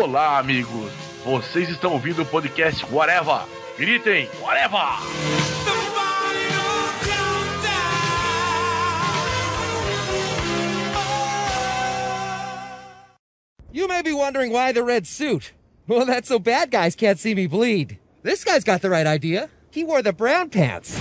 Olá, amigos. Vocês estão ouvindo o podcast Whatever. Gritem, Whatever! You may be wondering why the red suit. Well, that's so bad guys can't see me bleed. This guy's got the right idea. He wore the brown pants.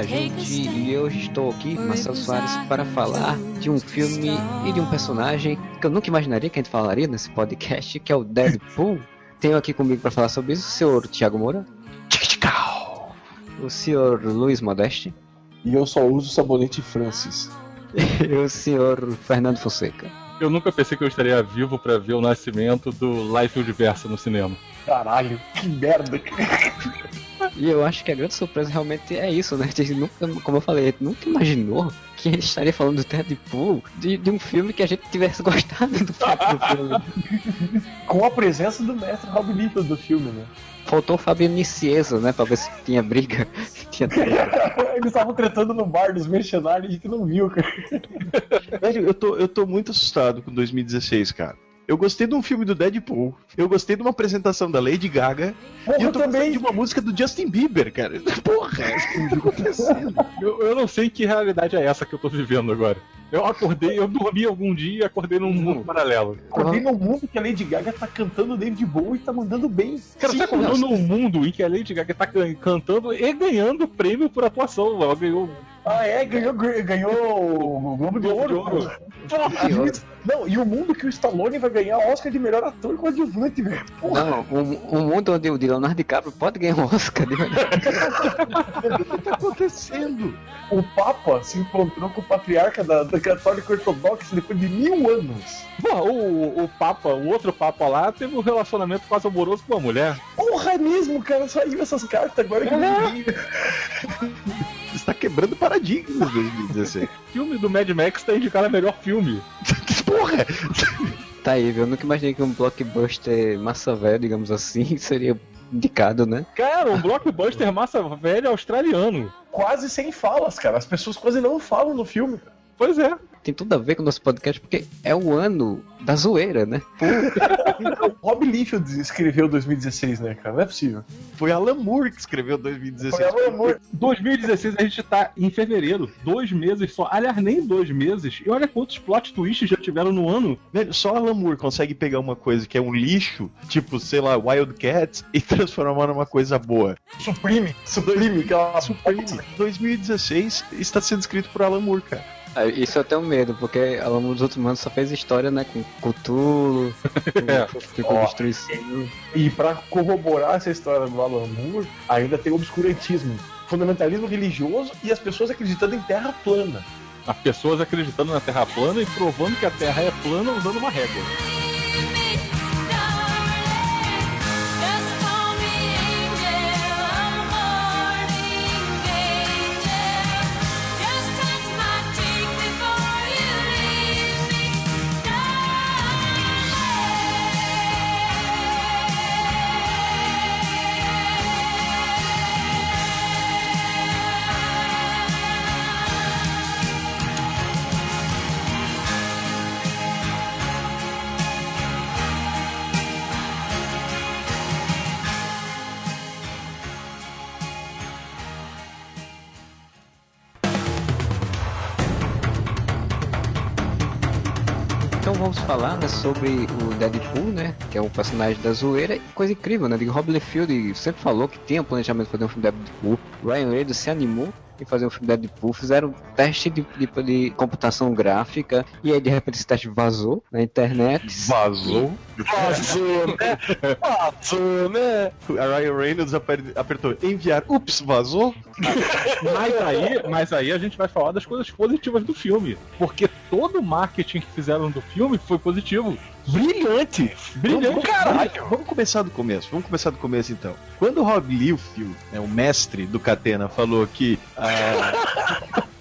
A gente, e eu estou aqui, Marcelo Soares, para falar de um filme e de um personagem que eu nunca imaginaria que a gente falaria nesse podcast, que é o Deadpool. Tenho aqui comigo para falar sobre isso o senhor Thiago Moura, o senhor Luiz Modeste E eu só uso sabonete Francis. e o senhor Fernando Fonseca. Eu nunca pensei que eu estaria vivo pra ver o nascimento do Life Diverso no cinema. Caralho, que merda. E eu acho que a grande surpresa realmente é isso, né? A gente nunca, como eu falei, a gente nunca imaginou que a gente estaria falando do Deadpool de, de um filme que a gente tivesse gostado do próprio filme. Com a presença do mestre Rob Liefeld do filme, né? Faltou o Fabio Nicieza, né? Pra ver se tinha briga. se tinha. Eles estavam tretando no bar dos mercenários e a gente não viu, cara. Velho, eu tô, eu tô muito assustado com 2016, cara. Eu gostei de um filme do Deadpool, eu gostei de uma apresentação da Lady Gaga, Porra, e eu tô também. de uma música do Justin Bieber, cara. Porra, o que tá acontecendo? Eu, eu não sei que realidade é essa que eu tô vivendo agora. Eu acordei, eu dormi algum dia e acordei num mundo paralelo. Acordei no mundo que a Lady Gaga tá cantando David Bowie e tá mandando bem. Cara, Sim, você acordou num mundo em que a Lady Gaga tá can- cantando e ganhando prêmio por atuação. Ela ganhou. Ah, é, ganhou, ganhou o Globo de Ouro. Não, e o mundo que o Stallone vai ganhar Oscar de melhor ator coadjuvante, velho. Não, um, um mundo onde o de Leonardo DiCaprio pode ganhar um Oscar de verdade. O que tá acontecendo? o Papa se encontrou com o patriarca da, da Católica Ortodoxa depois de mil anos. Pô, o, o Papa, o outro Papa lá, teve um relacionamento quase amoroso com uma mulher. Porra, é mesmo, cara, saiu essas cartas agora que eu vi. Você está quebrando paradigmas 2016. O filme do Mad Max tá indicado a melhor filme. Porra! Tá aí, viu? Eu nunca imaginei que um blockbuster massa velho, digamos assim, seria indicado, né? Cara, um blockbuster massa velha australiano. Quase sem falas, cara. As pessoas quase não falam no filme. Pois é. Tem tudo a ver com o nosso podcast, porque é o ano da zoeira, né? Rob Liefeld escreveu 2016, né, cara? Não é possível. Foi Alan Moore que escreveu 2016. Foi amor, amor. 2016 a gente tá em fevereiro, dois meses só. Aliás, nem dois meses. E olha quantos plot twists já tiveram no ano. Velho, só Alan Moore consegue pegar uma coisa que é um lixo, tipo, sei lá, Wildcats, e transformar numa coisa boa. Supreme. Supreme, que Supreme 2016 está sendo escrito por Alan Moore, cara. Ah, Isso eu tenho medo, porque ao longo dos outros anos só fez história, né? Com Cthulhu, É. com, com Ó. destruição. E pra corroborar essa história do Alan Moore, ainda tem o obscurantismo. Fundamentalismo religioso e as pessoas acreditando em terra plana. As pessoas acreditando na Terra plana e provando que a Terra é plana usando uma régua. Então vamos falar né, sobre o Deadpool, né? Que é o personagem da zoeira. Coisa incrível, né? De Rob Liefeld sempre falou que tinha planejamento de fazer um filme Deadpool. Ryan Reynolds se animou em fazer um filme Deadpool, fizeram teste de, de, de computação gráfica, e aí de repente esse teste vazou na internet. Vazou. Vazou, né? Vazou, né? A Ryan Reynolds aper- apertou enviar. Ups, vazou? Mas aí, mas aí a gente vai falar das coisas positivas do filme. Porque todo o marketing que fizeram do filme foi positivo. Brilhante! Brilhante. Vamos- Caralho! Vamos começar do começo. Vamos começar do começo então. Quando o Rob Liefeld, né, o mestre do Catena, falou que ah,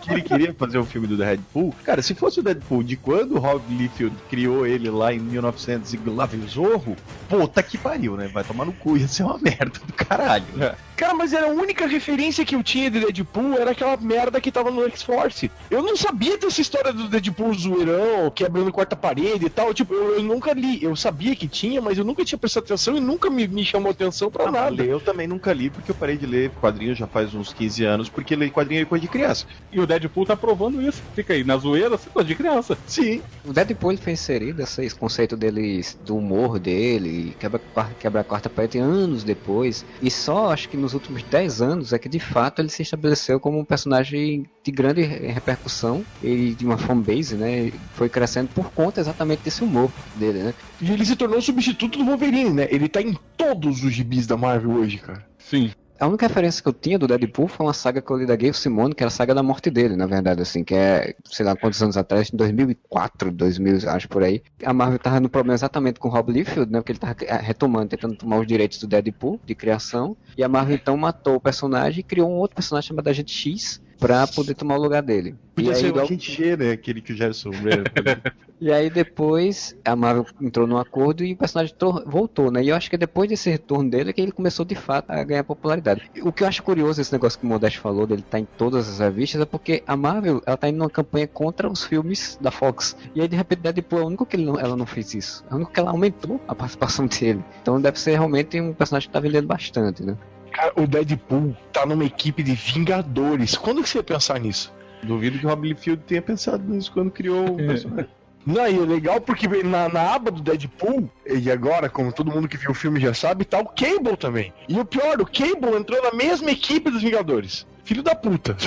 que ele queria fazer um filme do Deadpool, cara, se fosse o Deadpool de quando o Rob Liefeld criou ele lá em 1900 e lá veio o Zorro, puta que pariu, né? Vai tomar no cu, ia ser uma merda do caralho. né? Cara, mas era a única referência que eu tinha de Deadpool era aquela merda que tava no X-Force. Eu não sabia dessa história do Deadpool zoeirão, quebrando quarta parede e tal. Tipo, eu, eu nunca li. Eu sabia que tinha, mas eu nunca tinha prestado atenção e nunca me, me chamou atenção pra Ah, nada. Eu também nunca li, porque eu parei de ler quadrinhos já faz uns 15 anos, porque ler quadrinho é coisa de criança. E o Deadpool tá provando isso. Fica aí, na zoeira, você coisa de criança. Sim. O Deadpool ele foi inserido esse, esse conceito dele, do humor dele, quebra, quebra a quarta parede anos depois. E só acho que nos últimos 10 anos é que de fato ele se estabeleceu como um personagem de grande re- repercussão e de uma fanbase, né? Foi crescendo por conta exatamente desse humor dele, né? E ele se tornou o substituto do Wolverine, né? Ele tá em todos os gibis da Marvel hoje, cara. Sim. A única referência que eu tinha do Deadpool foi uma saga que eu li da Gayle Simone, que era a saga da morte dele, na verdade, assim, que é, sei lá quantos anos atrás, em 2004, 2000, acho por aí. A Marvel tava no problema exatamente com o Rob Liefeld, né, porque ele tava eh, retomando, tentando tomar os direitos do Deadpool, de criação, e a Marvel então matou o personagem e criou um outro personagem chamado Agente X pra poder tomar o lugar dele. E Podia aí, ser o logo- Agente G, né? Aquele que o Gerson e aí depois a Marvel entrou num acordo e o personagem voltou, né? E eu acho que depois desse retorno dele é que ele começou de fato a ganhar popularidade. O que eu acho curioso esse negócio que o Modeste falou dele estar em todas as revistas é porque a Marvel ela tá indo numa campanha contra os filmes da Fox. E aí de repente Deadpool é o único que ele não- ela não fez isso. É o único que ela aumentou a participação dele. Então deve ser realmente um personagem que tá vendendo bastante, né? Cara, o Deadpool tá numa equipe de Vingadores. Quando que você ia pensar nisso? Duvido que o Rob Liefeld tenha pensado nisso quando criou o personagem. Não, e é legal porque na, na aba do Deadpool, e agora, como todo mundo que viu o filme já sabe, tá o Cable também. E o pior, o Cable entrou na mesma equipe dos Vingadores. Filho da puta.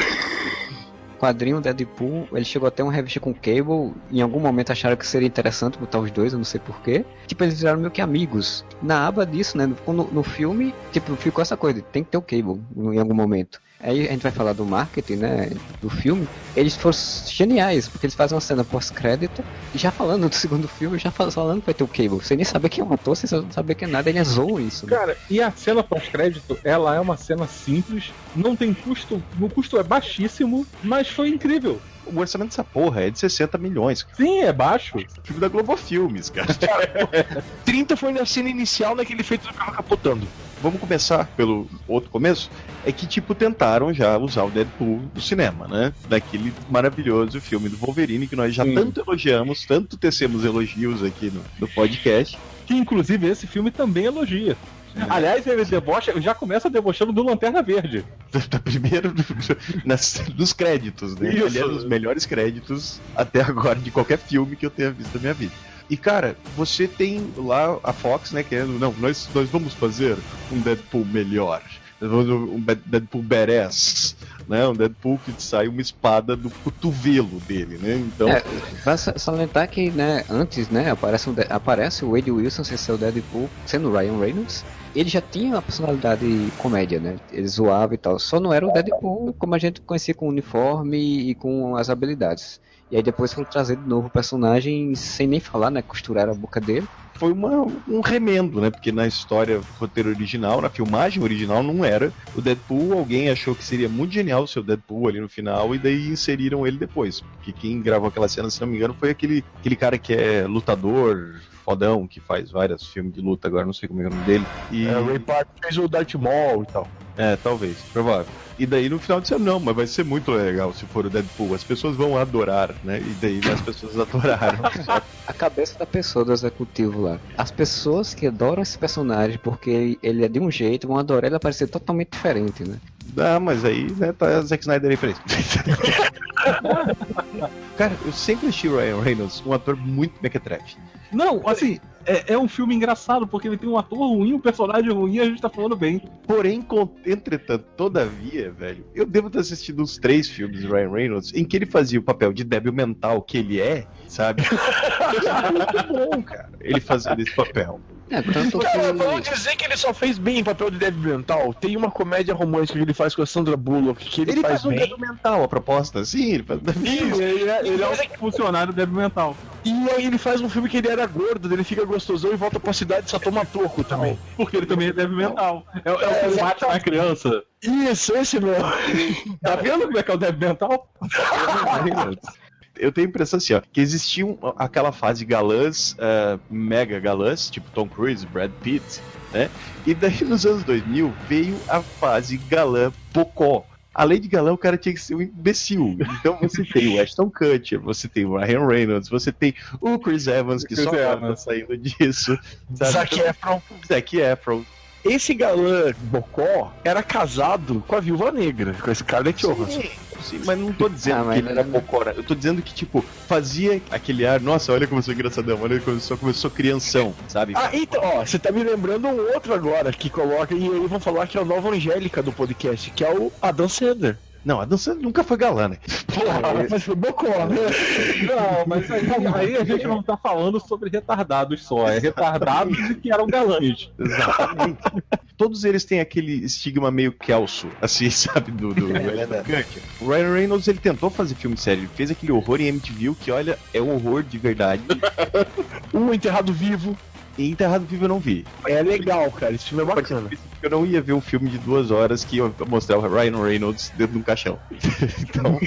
quadrinho Deadpool, ele chegou até uma revista com Cable, em algum momento acharam que seria interessante botar os dois, eu não sei porquê. Tipo, eles viraram meio que amigos. Na aba disso, né, no, no, no filme, tipo, ficou essa coisa, tem que ter o Cable em algum momento. Aí a gente vai falar do marketing, né, do filme. Eles foram geniais, porque eles fazem uma cena pós-crédito, e já falando do segundo filme, já fal- falando que vai ter o Cable. Sem nem saber quem é o ator, sem saber quem é nada, ele zoam isso. Né? Cara, e a cena pós-crédito, ela é uma cena simples, não tem custo, o custo é baixíssimo, mas foi incrível. O orçamento dessa porra é de 60 milhões. cara. Sim, é baixo. Filme da Globo Filmes, cara. 30 foi na cena inicial naquele feito do carro capotando. Vamos começar pelo outro começo. É que, tipo, tentaram já usar o Deadpool do cinema, né? Daquele maravilhoso filme do Wolverine que nós já Sim. tanto elogiamos, tanto tecemos elogios aqui no, no podcast. Que inclusive esse filme também elogia. Aliás, ele debocha, já começa debochando do Lanterna Verde. Da primeiro nas, dos créditos, né? Isso. Ele é um dos melhores créditos até agora de qualquer filme que eu tenha visto na minha vida. E cara, você tem lá a Fox, né, querendo, não, nós, nós vamos fazer um Deadpool melhor. Um Deadpool badass, né? Um Deadpool que sai uma espada do cotovelo dele, né? Então, É, salientar que, né, antes, né, aparece, um aparece o Wade Wilson ser o Deadpool, sendo Ryan Reynolds. Ele já tinha uma personalidade comédia, né? Ele zoava e tal. Só não era o Deadpool como a gente conhecia com o uniforme e com as habilidades. E aí depois foram trazer de novo o personagem sem nem falar, né? Costuraram a boca dele. foi uma, um remendo, né? Porque na história roteiro original, na filmagem original, não era o Deadpool. Alguém achou que seria muito genial ser o Deadpool ali no final, e daí inseriram ele depois. Porque quem gravou aquela cena, se não me engano, foi aquele, aquele cara que é lutador, fodão, que faz vários filmes de luta, agora não sei como é o nome dele. E, É, o Ray Park fez o Darth Maul e tal. É, talvez, provável. E daí no final disseram, não, mas vai ser muito legal se for o Deadpool. As pessoas vão adorar, né? E daí as pessoas adoraram. A cabeça da pessoa do executivo lá. As pessoas que adoram esse personagem porque ele é de um jeito vão adorar ele aparecer totalmente diferente, né? Ah, mas aí, né, tá Zack Snyder aí pra isso. Cara, eu sempre achei o Ryan Reynolds um ator muito mequetrefe. Não, assim, é, é um filme engraçado, porque ele tem um ator ruim, um personagem ruim e a gente tá falando bem. Porém, entretanto, todavia, velho, eu devo ter assistido uns três filmes do Ryan Reynolds em que ele fazia o papel de débil mental que ele é, sabe? é muito bom, cara, ele fazendo esse papel. É, tanto Cara, que. vamos dizer que ele só fez bem em papel de débil mental. Tem uma comédia romântica que ele faz com a Sandra Bullock que ele, Ele faz faz um débil mental, a proposta, sim, ele faz Isso, ele é, ele é um- Funcionário débil mental. E aí ele faz um filme que ele era gordo, ele fica gostosão e volta pra cidade e só toma toco também. Porque ele também é débil mental. É, é o É, que bate na criança. Isso, esse mesmo. Tá vendo como é que é o débil mental? Eu tenho a impressão assim, ó, que existia um- aquela fase galãs, eh, mega galãs, tipo Tom Cruise, Brad Pitt, né? E daí nos anos 2000 veio a fase galã pocó. Além de galã, o cara tinha que ser um imbecil. Então você tem o Ashton Kutcher, você tem o Ryan Reynolds, você tem o Chris Evans, que Chris só tá Evans. saindo disso. Zac Efron. Zac Efron. Esse galã Bocó era casado com a viúva negra, com esse Scarlett Johansson. Sim, mas não tô dizendo Ah, que ele era bocora. Eu tô dizendo que, tipo, fazia aquele ar, nossa, olha como eu sou engraçadão, olha como eu sou, como eu sou crianção, sabe? Ah, então, ó, você tá me lembrando um outro agora que coloca, e aí vão falar que é a nova Angélica do podcast, que é o Adam Sandler. Não, a dança nunca foi galã, né? Porra, mas foi Bocó, né? Não, mas aí, aí a gente não tá falando sobre retardados só. É retardados e que eram galãs. Exatamente. Todos eles têm aquele estigma meio Kelso, assim, sabe, do, do Kutcher. O Ryan Reynolds, ele tentou fazer filme sério, ele fez aquele horror em MTV, que, olha, é um horror de verdade. Um enterrado vivo. E Enterrado Vivo eu não vi. É legal, cara. Esse filme é bacana. Eu não ia ver um filme de duas horas que ia mostrar o Ryan Reynolds dentro de um caixão. então,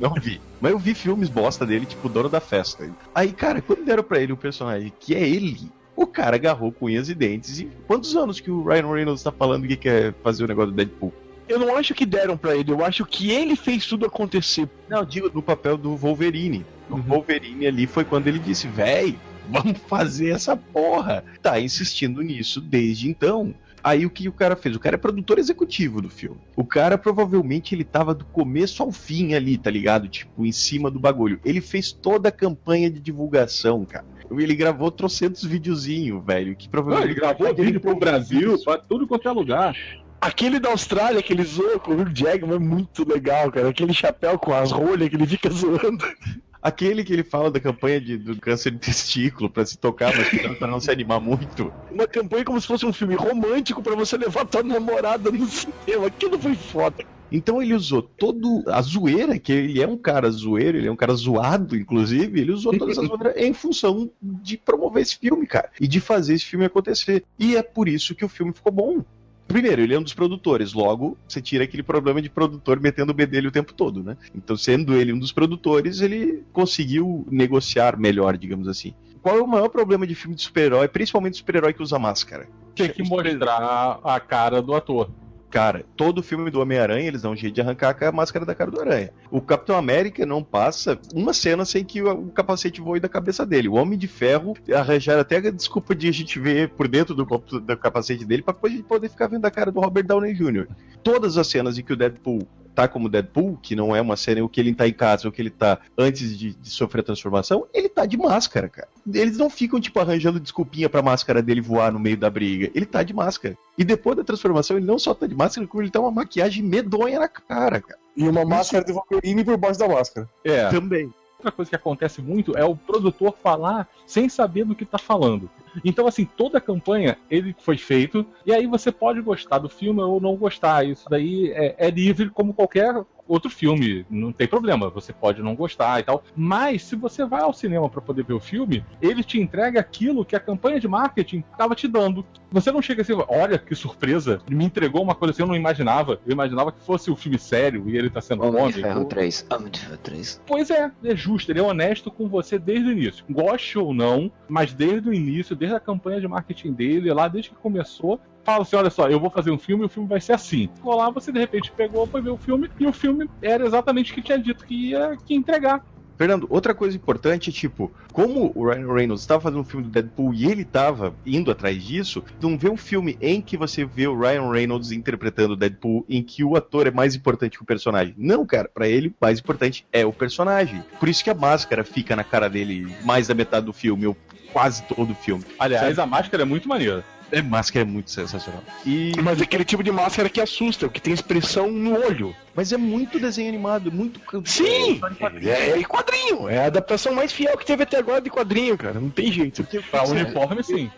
não vi. Mas eu vi filmes bosta dele, tipo Dono da Festa. Aí, cara, quando deram pra ele um personagem que é ele, o cara agarrou com unhas e dentes. E quantos anos que o Ryan Reynolds tá falando que quer fazer o negócio do Deadpool? Eu não acho que deram pra ele, eu acho que ele fez tudo acontecer. Não, digo no papel do Wolverine. O Uhum. Wolverine ali foi quando ele disse, véi, vamos fazer essa porra. Tá insistindo nisso desde então. Aí o que o cara fez? O cara é produtor executivo do filme. O cara provavelmente ele tava do começo ao fim ali, tá ligado? Tipo, em cima do bagulho. Ele fez toda a campanha de divulgação, cara. Ele gravou trocentos videozinhos, velho, que Não, provavelmente... ele gravou vídeo pro Brasil, pra tudo quanto é lugar. Aquele da Austrália que ele zoou com o Hugh Jackman é muito legal, cara. Aquele chapéu com as rolhas que ele fica zoando. Aquele que ele fala da campanha de- do câncer de testículo pra se tocar, mas pra não se animar muito. Uma campanha como se fosse um filme romântico pra você levar tua namorada no cinema. Aquilo foi foda. Então ele usou todo a zoeira, que ele é um cara zoeiro, ele é um cara zoado, inclusive, ele usou toda essa zoeira em função de promover esse filme, cara, e de fazer esse filme acontecer. E é por isso que o filme ficou bom. Primeiro, ele é um dos produtores, logo você tira aquele problema de produtor metendo o bedelho o tempo todo, né? Então, sendo ele um dos produtores, ele conseguiu negociar melhor, digamos assim. Qual é o maior problema de filme de super-herói, principalmente super-herói que usa máscara? Tinha que mostrar a cara do ator. Cara, todo filme do Homem-Aranha, eles dão um jeito de arrancar a máscara da cara do Aranha. O Capitão América não passa uma cena sem que o capacete voe da cabeça dele. O Homem de Ferro arranjaram até a desculpa de a gente ver por dentro do, do capacete dele pra depois a gente poder ficar vendo a cara do Robert Downey Jr. Todas as cenas em que o Deadpool tá como Deadpool, que não é uma cena o que ele tá em casa, o que ele tá antes de, de sofrer a transformação, ele tá de máscara, cara. Eles não ficam, tipo, arranjando desculpinha pra máscara dele voar no meio da briga. Ele tá de máscara. E depois da transformação, ele não só tá de máscara, como ele tá uma maquiagem medonha na cara, cara. E uma máscara de Wolverine por baixo da máscara. É. Também. Outra coisa que acontece muito é o produtor falar sem saber do que tá falando. Então, assim, toda a campanha ele foi feito, e aí você pode gostar do filme ou não gostar. Isso daí é, é livre como qualquer outro filme, não tem problema, você pode não gostar e tal. Mas se você vai ao cinema para poder ver o filme, ele te entrega aquilo que a campanha de marketing estava te dando. Você não chega assim, olha que surpresa, ele me entregou uma coisa assim, eu não imaginava. Eu imaginava que fosse o um filme sério e ele tá sendo Homem de cômico. Ferro 3. Homem de Ferro 3. Pois é, é justo, ele é honesto com você desde o início. Goste ou não, mas desde o início, desde a campanha de marketing dele, lá desde que começou, fala assim: olha só, eu vou fazer um filme e o filme vai ser assim. Ficou lá, você de repente pegou, foi ver o filme, e o filme era exatamente o que tinha dito que ia que ia entregar. Fernando, outra coisa importante é, tipo, como o Ryan Reynolds estava fazendo um filme do Deadpool e ele estava indo atrás disso, não vê um filme em que você vê o Ryan Reynolds interpretando o Deadpool em que o ator é mais importante que o personagem. Não, cara, para ele, o mais importante é o personagem. Por isso que a máscara fica na cara dele mais da metade do filme, ou quase todo o filme. Aliás, a máscara é muito maneira. É, máscara é muito sensacional. E... Mas é aquele tipo de máscara que assusta, que tem expressão no olho. Mas é muito desenho animado, muito. Sim! É, é quadrinho. É a adaptação mais fiel que teve até agora de quadrinho, cara. Não tem jeito. Pra uniforme, sim.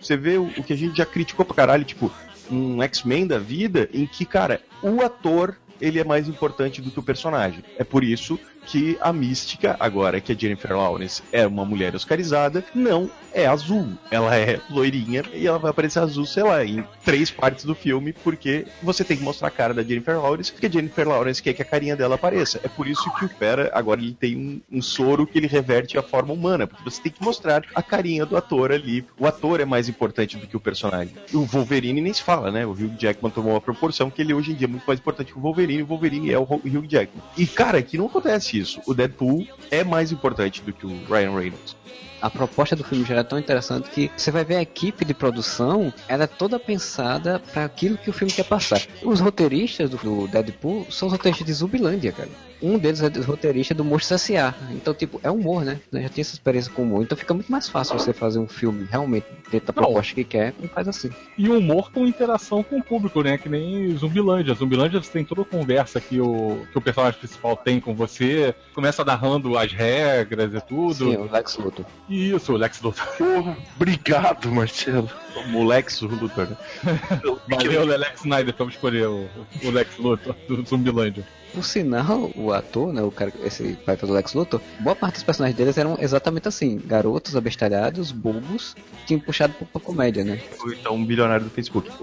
Você vê o, o que a gente já criticou pra caralho, tipo, um X-Men da vida, em que, cara, o ator ele é mais importante do que o personagem. É por isso que a mística, agora que a Jennifer Lawrence é uma mulher oscarizada, não é azul. Ela é loirinha e ela vai aparecer azul, sei lá, em três partes do filme, porque você tem que mostrar a cara da Jennifer Lawrence, porque a Jennifer Lawrence quer que a carinha dela apareça. É por isso que o Pera agora ele tem um, um soro que ele reverte a forma humana, porque você tem que mostrar a carinha do ator ali. O ator é mais importante do que o personagem. O Wolverine nem se fala, né? O Hugh Jackman tomou uma proporção que ele hoje em dia é muito mais importante que o Wolverine, o Wolverine é o Hugh Jackman. E cara, aqui não acontece isso. O Deadpool é mais importante do que o Ryan Reynolds. A proposta do filme já é tão interessante que você vai ver a equipe de produção, ela é toda pensada para aquilo que o filme quer passar. Os roteiristas do, Deadpool são os roteiristas de Zumbilândia, cara. Um deles é o roteirista do Monstro S.A. Então, tipo, é humor, né? Já tem essa experiência com humor. Então fica muito mais fácil você fazer um filme realmente dentro da Não. proposta que quer e faz assim. E humor com interação com o público, né? Que nem Zumbilândia. Zumbilândia você tem toda a conversa que o, que o personagem principal tem com você, começa narrando as regras e tudo. Sim, o Lex Luthor. Isso, o Lex Luthor. Porra, obrigado, Marcelo. O Molex Luthor, né? Valeu, Lex Snyder, pra escolher o, o Lex Luthor do Zumbilândia. Por sinal, o ator, né, o cara, esse pai do Lex Luthor, boa parte dos personagens deles eram exatamente assim, garotos abestalhados, bobos, tinham puxado pra, pra comédia, né? Ou então um bilionário do Facebook.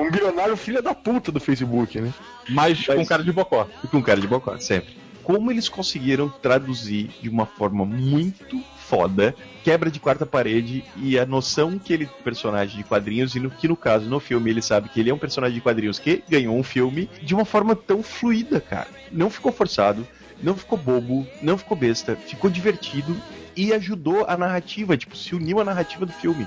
um bilionário filho da puta do Facebook, né? Mas com cara de bocó. Com cara de bocó, sempre. Como eles conseguiram traduzir de uma forma muito foda, quebra de quarta parede e a noção que ele é personagem de quadrinhos, e no que no caso, no filme, ele sabe que ele é um personagem de quadrinhos que ganhou um filme de uma forma tão fluida, cara. Não ficou forçado, não ficou bobo, não ficou besta, ficou divertido e ajudou a narrativa, tipo, se uniu à narrativa do filme.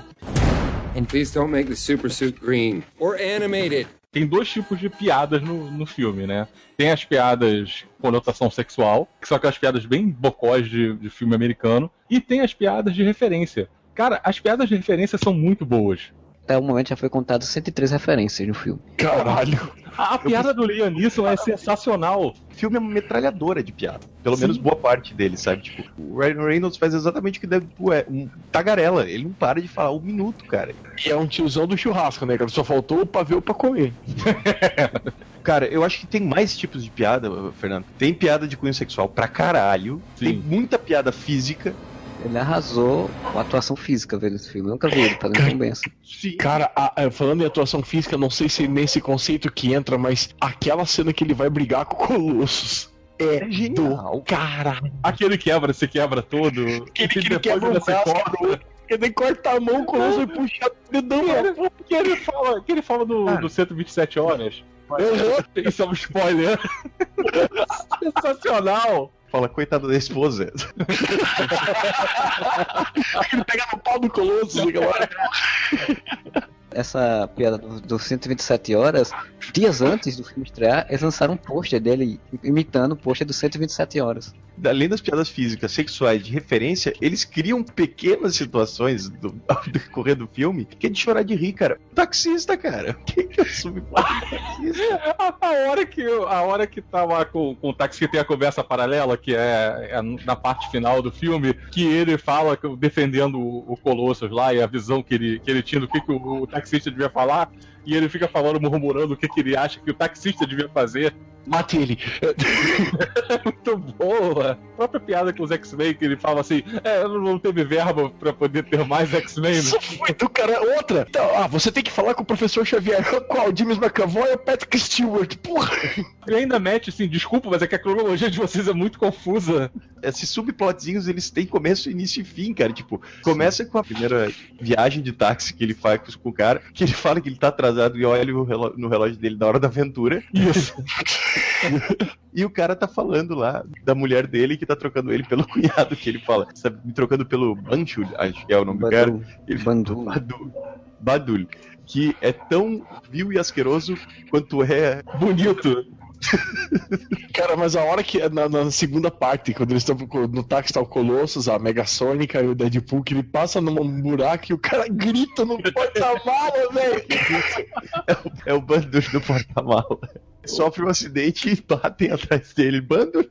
And please don't make the super suit green or animated. Tem dois tipos de piadas no, no filme, né? Tem as piadas com conotação sexual, que são aquelas piadas bem bocós de, de filme americano, e tem as piadas de referência. Cara, as piadas de referência são muito boas. Até o momento já foi contado 103 referências no filme. Caralho. A, a piada do Liam Neeson é sensacional. O filme é uma metralhadora de piada. Pelo Sim. menos boa parte dele, sabe? Tipo, o Ryan Reynolds faz exatamente o que Deadpool é. Um tagarela. Ele não para de falar um minuto, cara. E é um tiozão do churrasco, né, cara? Só faltou o pavê pra comer. Cara, eu acho que tem mais tipos de piada, Fernando. Tem piada de cunho sexual pra caralho. Sim. Tem muita piada física. Ele arrasou com a atuação física vendo esse filme. Eu nunca vi ele fazendo tão bem assim. Sim. Cara, a- a- falando em atuação física, não sei se nesse conceito que entra, mas aquela cena que ele vai brigar com o Colossus é, É genial. do caralho. Aquele quebra, se quebra todo. Aquele que e ele depois quebra o braço, corta. Ele nem corta a mão, o Colossus vai puxar o dedão. Que ele, que ele fala, que ele fala do, do 127 horas. Isso é um spoiler. Sensacional. Fala, coitado da esposa. Ele pega no pau do Colossus, galera. Essa piada do, do 127 horas, dias antes do filme estrear, eles lançaram um pôster dele imitando o pôster do 127 horas. Além das piadas físicas, sexuais, de referência, eles criam pequenas situações do, ao decorrer do filme que é de chorar de rir, cara. Taxista, cara. O que é do taxista? A, a hora que a hora que tá lá com, com o táxi que tem a conversa paralela, que é, é na parte final do filme, que ele fala defendendo o, o Colossus lá e a visão que ele, que ele tinha do que, que o, o taxista devia falar, e ele fica falando, murmurando o que, que ele acha que o taxista devia fazer. Mate ele. É muito boa. A própria piada com os X-Men, que ele fala assim: é, não teve verba pra poder ter mais X-Men. né? Isso foi do cara. Outra. Então, ah, você tem que falar com o professor Xavier. Qual? James McAvoy ou Patrick Stewart? Porra. E ainda mete assim: desculpa, mas é que a cronologia de vocês é muito confusa. Esses subplotzinhos, eles têm começo, início e fim, cara. Tipo, começa com a primeira viagem de táxi que ele faz com o cara, que ele fala que ele tá atrasado e olha no relógio dele na hora da aventura. Isso. E o cara tá falando lá da mulher dele que tá trocando ele pelo cunhado, que ele fala, tá me trocando pelo Banchul, acho que é o nome do cara. Badu, Ele- Bandu. Badul. Badul. Que é tão vil e asqueroso quanto é Bonito. Cara, mas a hora que. Na, na segunda parte, quando eles estão no táxi, tá o Colossus, a Mega Sônica e o Deadpool, que ele passa num buraco e o cara grita no porta-mala, velho. É o Bandur do porta-mala. Sofre um acidente e batem atrás dele. Bandur.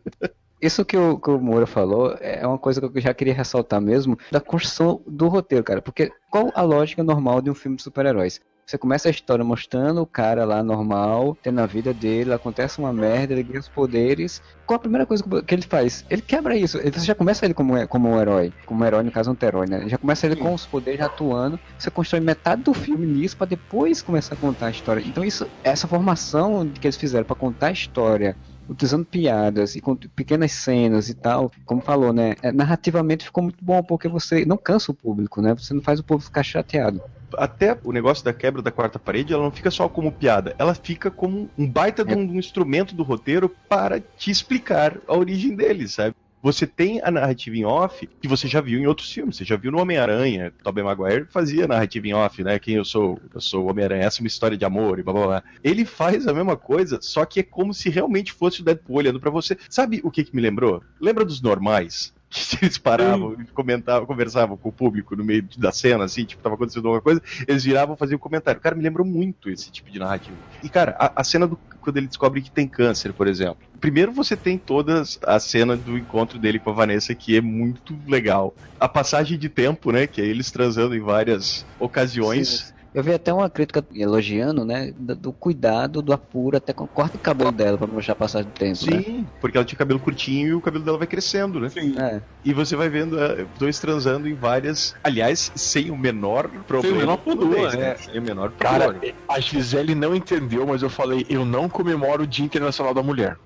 Isso que o, que o Moura falou é uma coisa que eu já queria ressaltar mesmo, da construção do roteiro, cara. Porque qual a lógica normal de um filme de super-heróis? Você começa a história mostrando o cara lá normal, tendo a vida dele, acontece uma merda, ele ganha os poderes. Qual a primeira coisa que ele faz? Ele quebra isso. Você já começa ele como, como um herói. Como um herói, no caso, um herói, né? Já começa ele com os poderes atuando. Você constrói metade do filme nisso pra depois começar a contar a história. Então, isso, essa formação que eles fizeram pra contar a história utilizando piadas e com pequenas cenas e tal, como falou, né? é, Narrativamente ficou muito bom, porque você não cansa o público, né? Você não faz o público ficar chateado. Até o negócio da quebra da quarta parede, ela não fica só como piada, ela fica como um baita de um, de um instrumento do roteiro para te explicar a origem dele, sabe? Você tem a narrativa em off que você já viu em outros filmes. Você já viu no Homem-Aranha. Tobey Maguire fazia narrativa em off, né? Quem eu sou? Eu sou o Homem-Aranha. Essa é uma história de amor e blá blá blá. Ele faz a mesma coisa, só que é como se realmente fosse o Deadpool olhando pra você. Sabe o que, que me lembrou? Lembra dos normais? Eles paravam e comentavam, conversavam com o público no meio da cena, assim, tipo, tava acontecendo alguma coisa, eles viravam faziam um comentário. Cara, me lembrou muito esse tipo de narrativa. E, cara, a, a cena do quando ele descobre que tem câncer, por exemplo. Primeiro você tem todas a cena do encontro dele com a Vanessa, que é muito legal. A passagem de tempo, né? Que é eles transando em várias ocasiões. Eu vi até uma crítica elogiando, né? Do, do cuidado, do apuro, até com o corte de cabelo dela pra mostrar a passagem do tempo, né? Sim, porque ela tinha cabelo curtinho e o cabelo dela vai crescendo, né? É. E você vai vendo eh, dois transando em várias. Aliás, sem o menor problema. menor pudor, nudez, é. Sem o menor Cara, pudor. a Gisele não entendeu, mas eu falei, eu não comemoro o Dia Internacional da Mulher.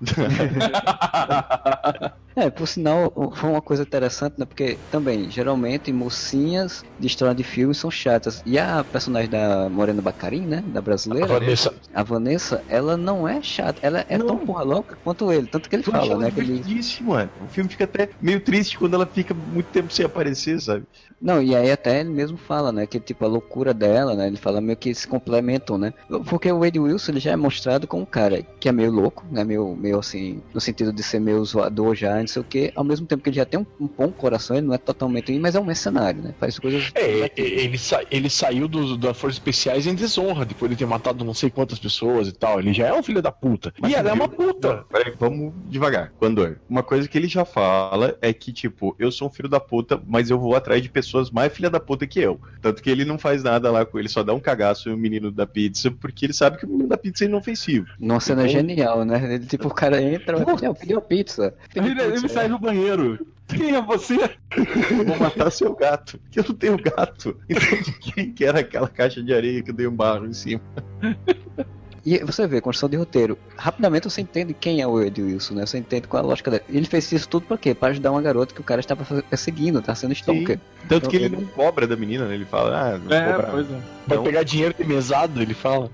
É, por sinal, o- foi uma coisa interessante, né? Porque também, geralmente, mocinhas de história de filme são chatas. E a personagem da Morena Bacarin, né? Da A brasileira, Vanessa, a Vanessa, ela não é chata. Ela é Não. tão porra louca quanto ele. Tanto que ele Tu fala, né? Que ele... mano. O filme fica até meio triste quando ela fica muito tempo sem aparecer, sabe? Não, e aí até ele mesmo fala, né? Que tipo, a loucura dela, né? Ele fala meio que se complementam, né? Porque o Wade Wilson ele já é mostrado como um cara que é meio louco, né? Meio, meio assim, no sentido de ser meio zoador já, não sei o que. Ao mesmo tempo que ele já tem um, um bom coração, ele não é totalmente, mas é um mercenário, né? Faz coisas. É, ele, sa- ele saiu do, da Forças Especiais em desonra, depois de ter matado não sei quantas pessoas e tal. Ele já é um filho da puta. e ela é uma puta. Peraí, vamos devagar. Quando uma coisa que ele já fala é que, tipo, eu sou um filho da puta, mas eu vou atrás de pessoas mais filha da puta que eu. Tanto que ele não faz nada lá com ele, só dá um cagaço no menino da pizza, porque ele sabe que o menino da pizza é inofensivo. Numa cena Então- genial, né? Ele, tipo, o cara entra, eu pedi uma pizza. Ele, ele pizza. sai do banheiro. Quem é você? Vou matar seu gato. Porque eu não tenho gato. Então de quem que era aquela caixa de areia que eu dei um barro em cima? E você vê, construção de roteiro. Rapidamente você entende quem é o Wade Wilson, né? Você entende qual é a lógica dele. Ele fez isso tudo pra quê? Pra ajudar uma garota que o cara estava perseguindo, tá sendo stalker. Tanto que ele Então, não cobra da menina, né? Ele fala, ah, não É, cobrar. pois é. Vai Não. pegar dinheiro de mesado, ele fala.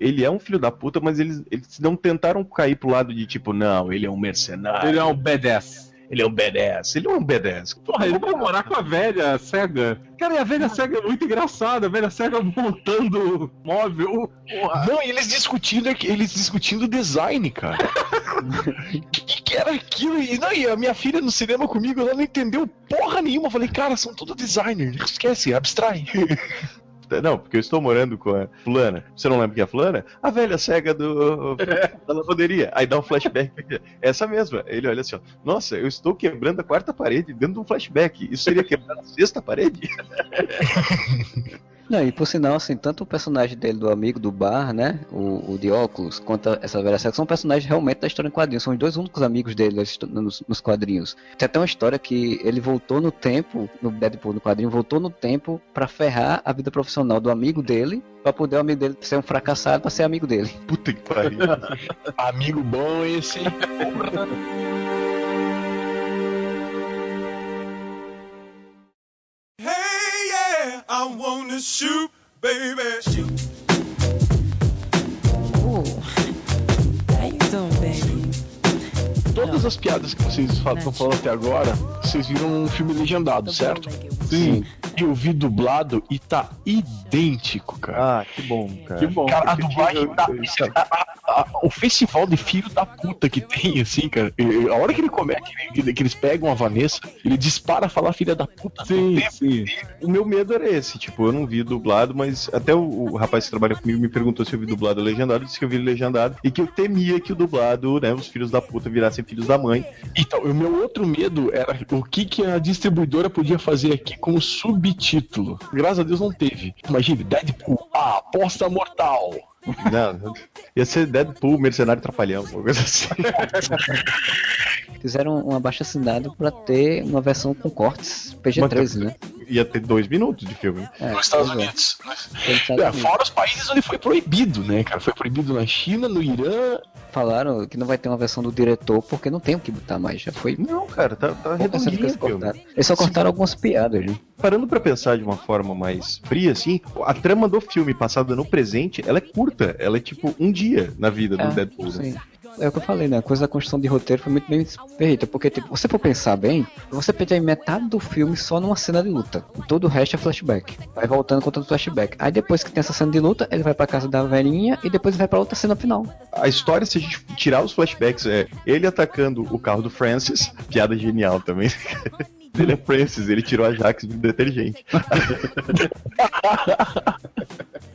Ele é um filho da puta, mas eles, eles não tentaram cair pro lado de tipo, não, ele é um mercenário. Ele é um B10. Ele é um badass. Ele é um badass. Porra, ele vai morar com a velha cega. Cara, e a velha cega é muito engraçada. A velha cega montando móvel. Porra. Não, e eles discutindo, aqui- eles discutindo o design, cara. que, que era aquilo? E, não, e a minha filha no cinema comigo, ela não entendeu porra nenhuma. Eu falei, cara, são todos designers. Esquece, abstrai. Não, porque eu estou morando com a fulana. Você não lembra que é a fulana? A velha cega do da lavanderia. Aí dá um flashback. pra- Essa mesma. Ele olha assim, ó. Nossa, eu estou quebrando a quarta parede dentro de um flashback. Isso seria quebrar a sexta parede? Não, e por sinal, assim, tanto o personagem dele, do amigo do bar, né? O, o de óculos, quanto a- essa velha cega, são personagens realmente da história em quadrinhos. São os dois únicos amigos dele nos, nos quadrinhos. Tem até uma história que ele voltou no tempo, no Deadpool, no quadrinho, voltou no tempo pra ferrar a vida profissional do amigo dele, pra poder o amigo dele ser um fracassado pra ser amigo dele. Puta que pariu. Amigo bom esse. I wanna shoot, baby. Shoot. Todas as piadas que vocês estão falando até agora, vocês viram um filme legendado, certo? Sim. Eu vi dublado e tá idêntico, cara. Ah, que bom, cara. Que bom. Cara, a dublagem tá. A, a- a- o festival de filho da puta que tem, assim, cara. E- e A hora que ele começa, que, que eles pegam a Vanessa, ele dispara a falar filha da puta. Sim, sim. O meu medo era esse, tipo, eu não vi dublado, mas até o, o rapaz que trabalha comigo me perguntou se eu vi dublado ou legendado, disse que eu vi legendado e que eu temia que o dublado, né, os filhos da puta virassem filhos da mãe. Então, o meu outro medo era o que, que a distribuidora podia fazer aqui como subtítulo. Graças a Deus não teve. Imagine, Deadpool, a aposta mortal. Não, ia ser Deadpool, Mercenário Trapalhão, uma coisa assim. Fizeram um abaixo assinado pra ter uma versão com cortes PG-13, né? Ia ter dois minutos de filme. É, Nos Estados é. Unidos. Pelos Estados É, Unidos. fora os países onde foi proibido, né, cara? Foi proibido na China, no Irã. Falaram que não vai ter uma versão do diretor porque não tem o que botar mais. Já foi. Não, cara, tá, tá redondinho eles cortaram. Só cortaram algumas piadas, né? Parando pra pensar de uma forma mais fria, assim, a trama do filme passada no presente, ela é curta. Ela é tipo um dia na vida do É, Deadpool. né? É o que eu falei, né? A coisa da construção de roteiro foi muito bem feita. Porque, tipo, você for pensar bem, você perde metade do filme só numa cena de luta. E todo o resto é flashback. Vai voltando contando flashback. Aí depois que tem essa cena de luta, ele vai pra casa da velhinha e depois vai pra outra cena final. A história, se a gente tirar os flashbacks, é ele atacando o carro do Francis, piada genial também. Ele é Francis, ele tirou a Jax do detergente.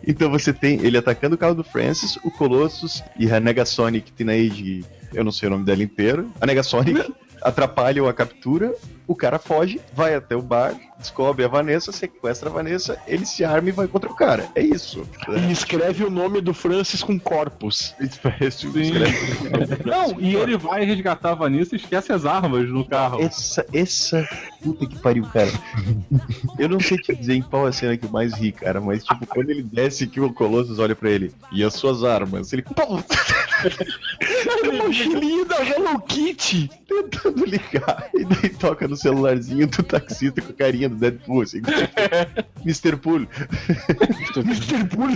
então você tem ele atacando o carro do Francis, o Colossus e a Negasonic Teenage, eu não sei o nome dela inteiro. A Negasonic atrapalham a captura, o cara foge, vai até o bar, descobre a Vanessa, sequestra a Vanessa, ele se arma e vai contra o cara. É isso. E escreve o nome do Francis com corpus. Isso, Não, e ele vai resgatar a Vanessa e esquece as armas no carro. Essa, essa. Puta que pariu, cara. Eu não sei te dizer em qual é a cena que mais ri, cara, mas tipo, quando ele desce que o Colossus olha pra ele, e as suas armas? Ele. Pô, É mochilinho da Hello Kitty. tentando ligar, e daí toca no celularzinho do taxista com a carinha do Deadpool, assim. Mr. Pool. Mr. Pool.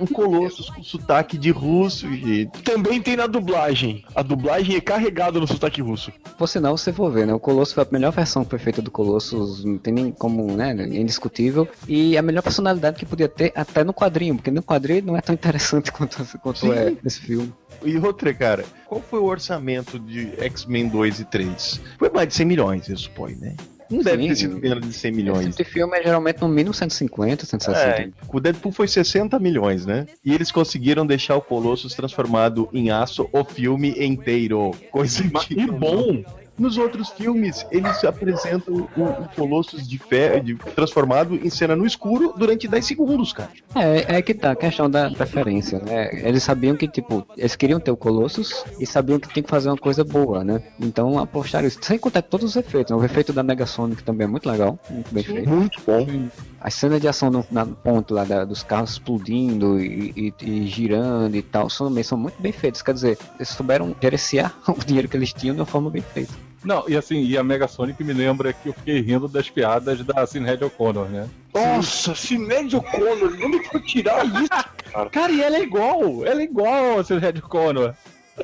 O Colossus com sotaque de russo, gente. Também tem na dublagem. A dublagem é carregada no sotaque russo. Por sinal, se você for ver, né? O Colossus foi a melhor versão que foi feita do Colossus, não tem nem como, né? É indiscutível. E a melhor personalidade que podia ter até no quadrinho, porque no quadrinho não é tão interessante quanto, quanto Sim. é nesse filme. E outra, cara, qual foi o orçamento de X-Men 2 e 3? Foi mais de 100 milhões, eu suponho, né? Não deve Sim. ter sido menos de 100 Esse milhões. tipo de filme é geralmente no mínimo 150, 160. É, o Deadpool foi 60 milhões, né? E eles conseguiram deixar o Colossus transformado em aço o filme inteiro. Coisa que. E bom, Nos outros filmes, eles apresentam o, o Colossus de ferro, de- transformado em cena no escuro durante 10 segundos, cara. É, é que tá a questão da preferência, né? Eles sabiam que, tipo, eles queriam ter o Colossus e sabiam que tem que fazer uma coisa boa, né? Então apostaram isso. Sem contar todos os efeitos. né? O efeito da Negasonic também é muito legal, muito bem feito. Muito bom. As cenas de ação no, na ponto lá da- dos carros explodindo e, e- e girando e tal, são, também são muito bem feitos. Quer dizer, eles souberam gerenciar o dinheiro que eles tinham de uma forma bem feita. Não, e assim, e a Mega Sonic me lembra que eu fiquei rindo das piadas da Sinhead O'Connor, né? Nossa, Sinéad O'Connor, onde foi tirar isso? Cara, e ela é igual, ela é igual a Sinhead O'Connor.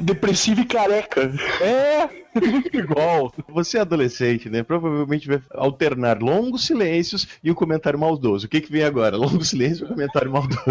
Depressivo e careca. É, igual. Você é adolescente, né? Provavelmente vai alternar longos silêncios e um comentário maldoso. O que que vem agora? Longo silêncio e um comentário maldoso.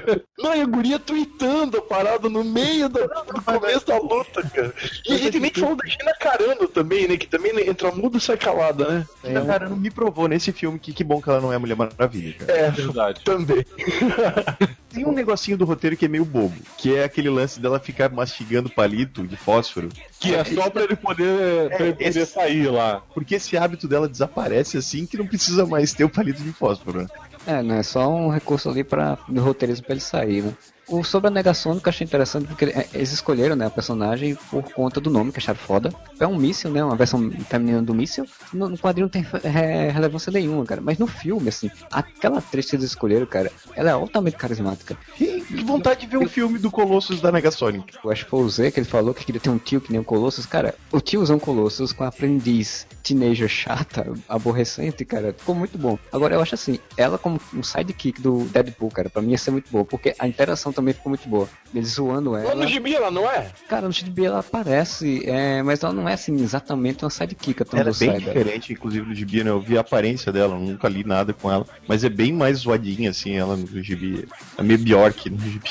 Não, e a guria tweetando a parada no meio do, do começo da luta, cara. E a gente nem falou da Gina Carano também, né? Que também entra muda e sai calada, né? É, cara, não me provou nesse filme que que bom que ela não é Mulher Maravilha, cara. É, Verdade. também. Tem um negocinho do roteiro que é meio bobo, que é aquele lance dela ficar mastigando palito de fósforo, Que é só pra ele poder, pra ele poder esse- sair lá. porque esse hábito dela desaparece assim que não precisa mais ter o palito de fósforo. né? É, né? Só um recurso ali para no roteirismo pra ele sair, né? O sobre a Negasonic eu achei interessante porque é, eles escolheram né, a personagem por conta do nome, que acharam foda. É um míssil, né? Uma versão feminina do míssil. No, no quadrinho não tem é, relevância nenhuma, cara. Mas no filme, assim, aquela atriz que eles escolheram, cara, ela é altamente carismática. Que, que vontade de ver um filme do Colossus da Negasonic. Eu acho que foi o Zé que ele falou que queria ter um tio que nem o Colossus. Cara, o tiozão Colossus com a aprendiz teenager chata, aborrecente, cara, ficou muito bom. Agora eu acho assim, ela como um sidekick do Deadpool, cara, pra mim ia ser muito boa, porque a interação também ficou muito boa. Eles zoando ela. no gibi ela não é? Cara, no gibi ela aparece, é, mas ela não é assim exatamente uma sidekick, Ela é bem saiba. diferente, inclusive, do Gibi, né? Eu vi a aparência dela, nunca li nada com ela. Mas é bem mais zoadinha, assim, ela no Gibi. É meio Bjork no Gibi.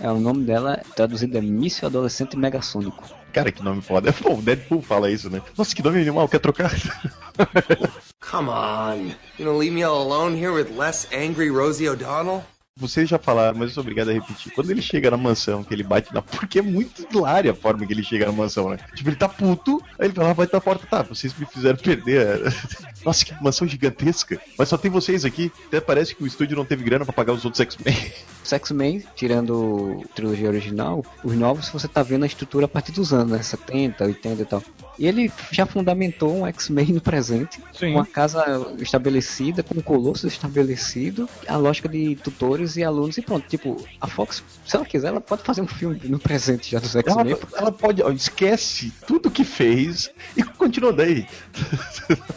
É, o nome dela, traduzido é Míssil Adolescente Megassônico. Cara, que nome foda. Pô, o Deadpool fala isso, né? Nossa, que nome animal, quer trocar? Come on. You gonna leave me all alone here with less angry Rosie O'Donnell? Vocês já falaram, mas eu sou obrigado a repetir. Quando ele chega na mansão, que ele bate na. Porque é muito hilária a forma que ele chega na mansão, né? Tipo, ele tá puto, aí ele vai lá, bate na porta, tá, vocês me fizeram perder. Nossa, que mansão gigantesca. Mas só tem vocês aqui. Até parece que o estúdio não teve grana pra pagar os outros X-Men. Os X-Men, tirando a trilogia original, os novos você tá vendo a estrutura a partir dos anos, né? 70, 80 e tal. E ele já fundamentou um X-Men no presente, Sim. com a casa estabelecida, com o Colosso estabelecido, a lógica de tutores e alunos e pronto. Tipo, a Fox, se ela quiser, ela pode fazer um filme no presente já dos Ela, X-Men. ela pode, ó, esquece tudo que fez e continua daí.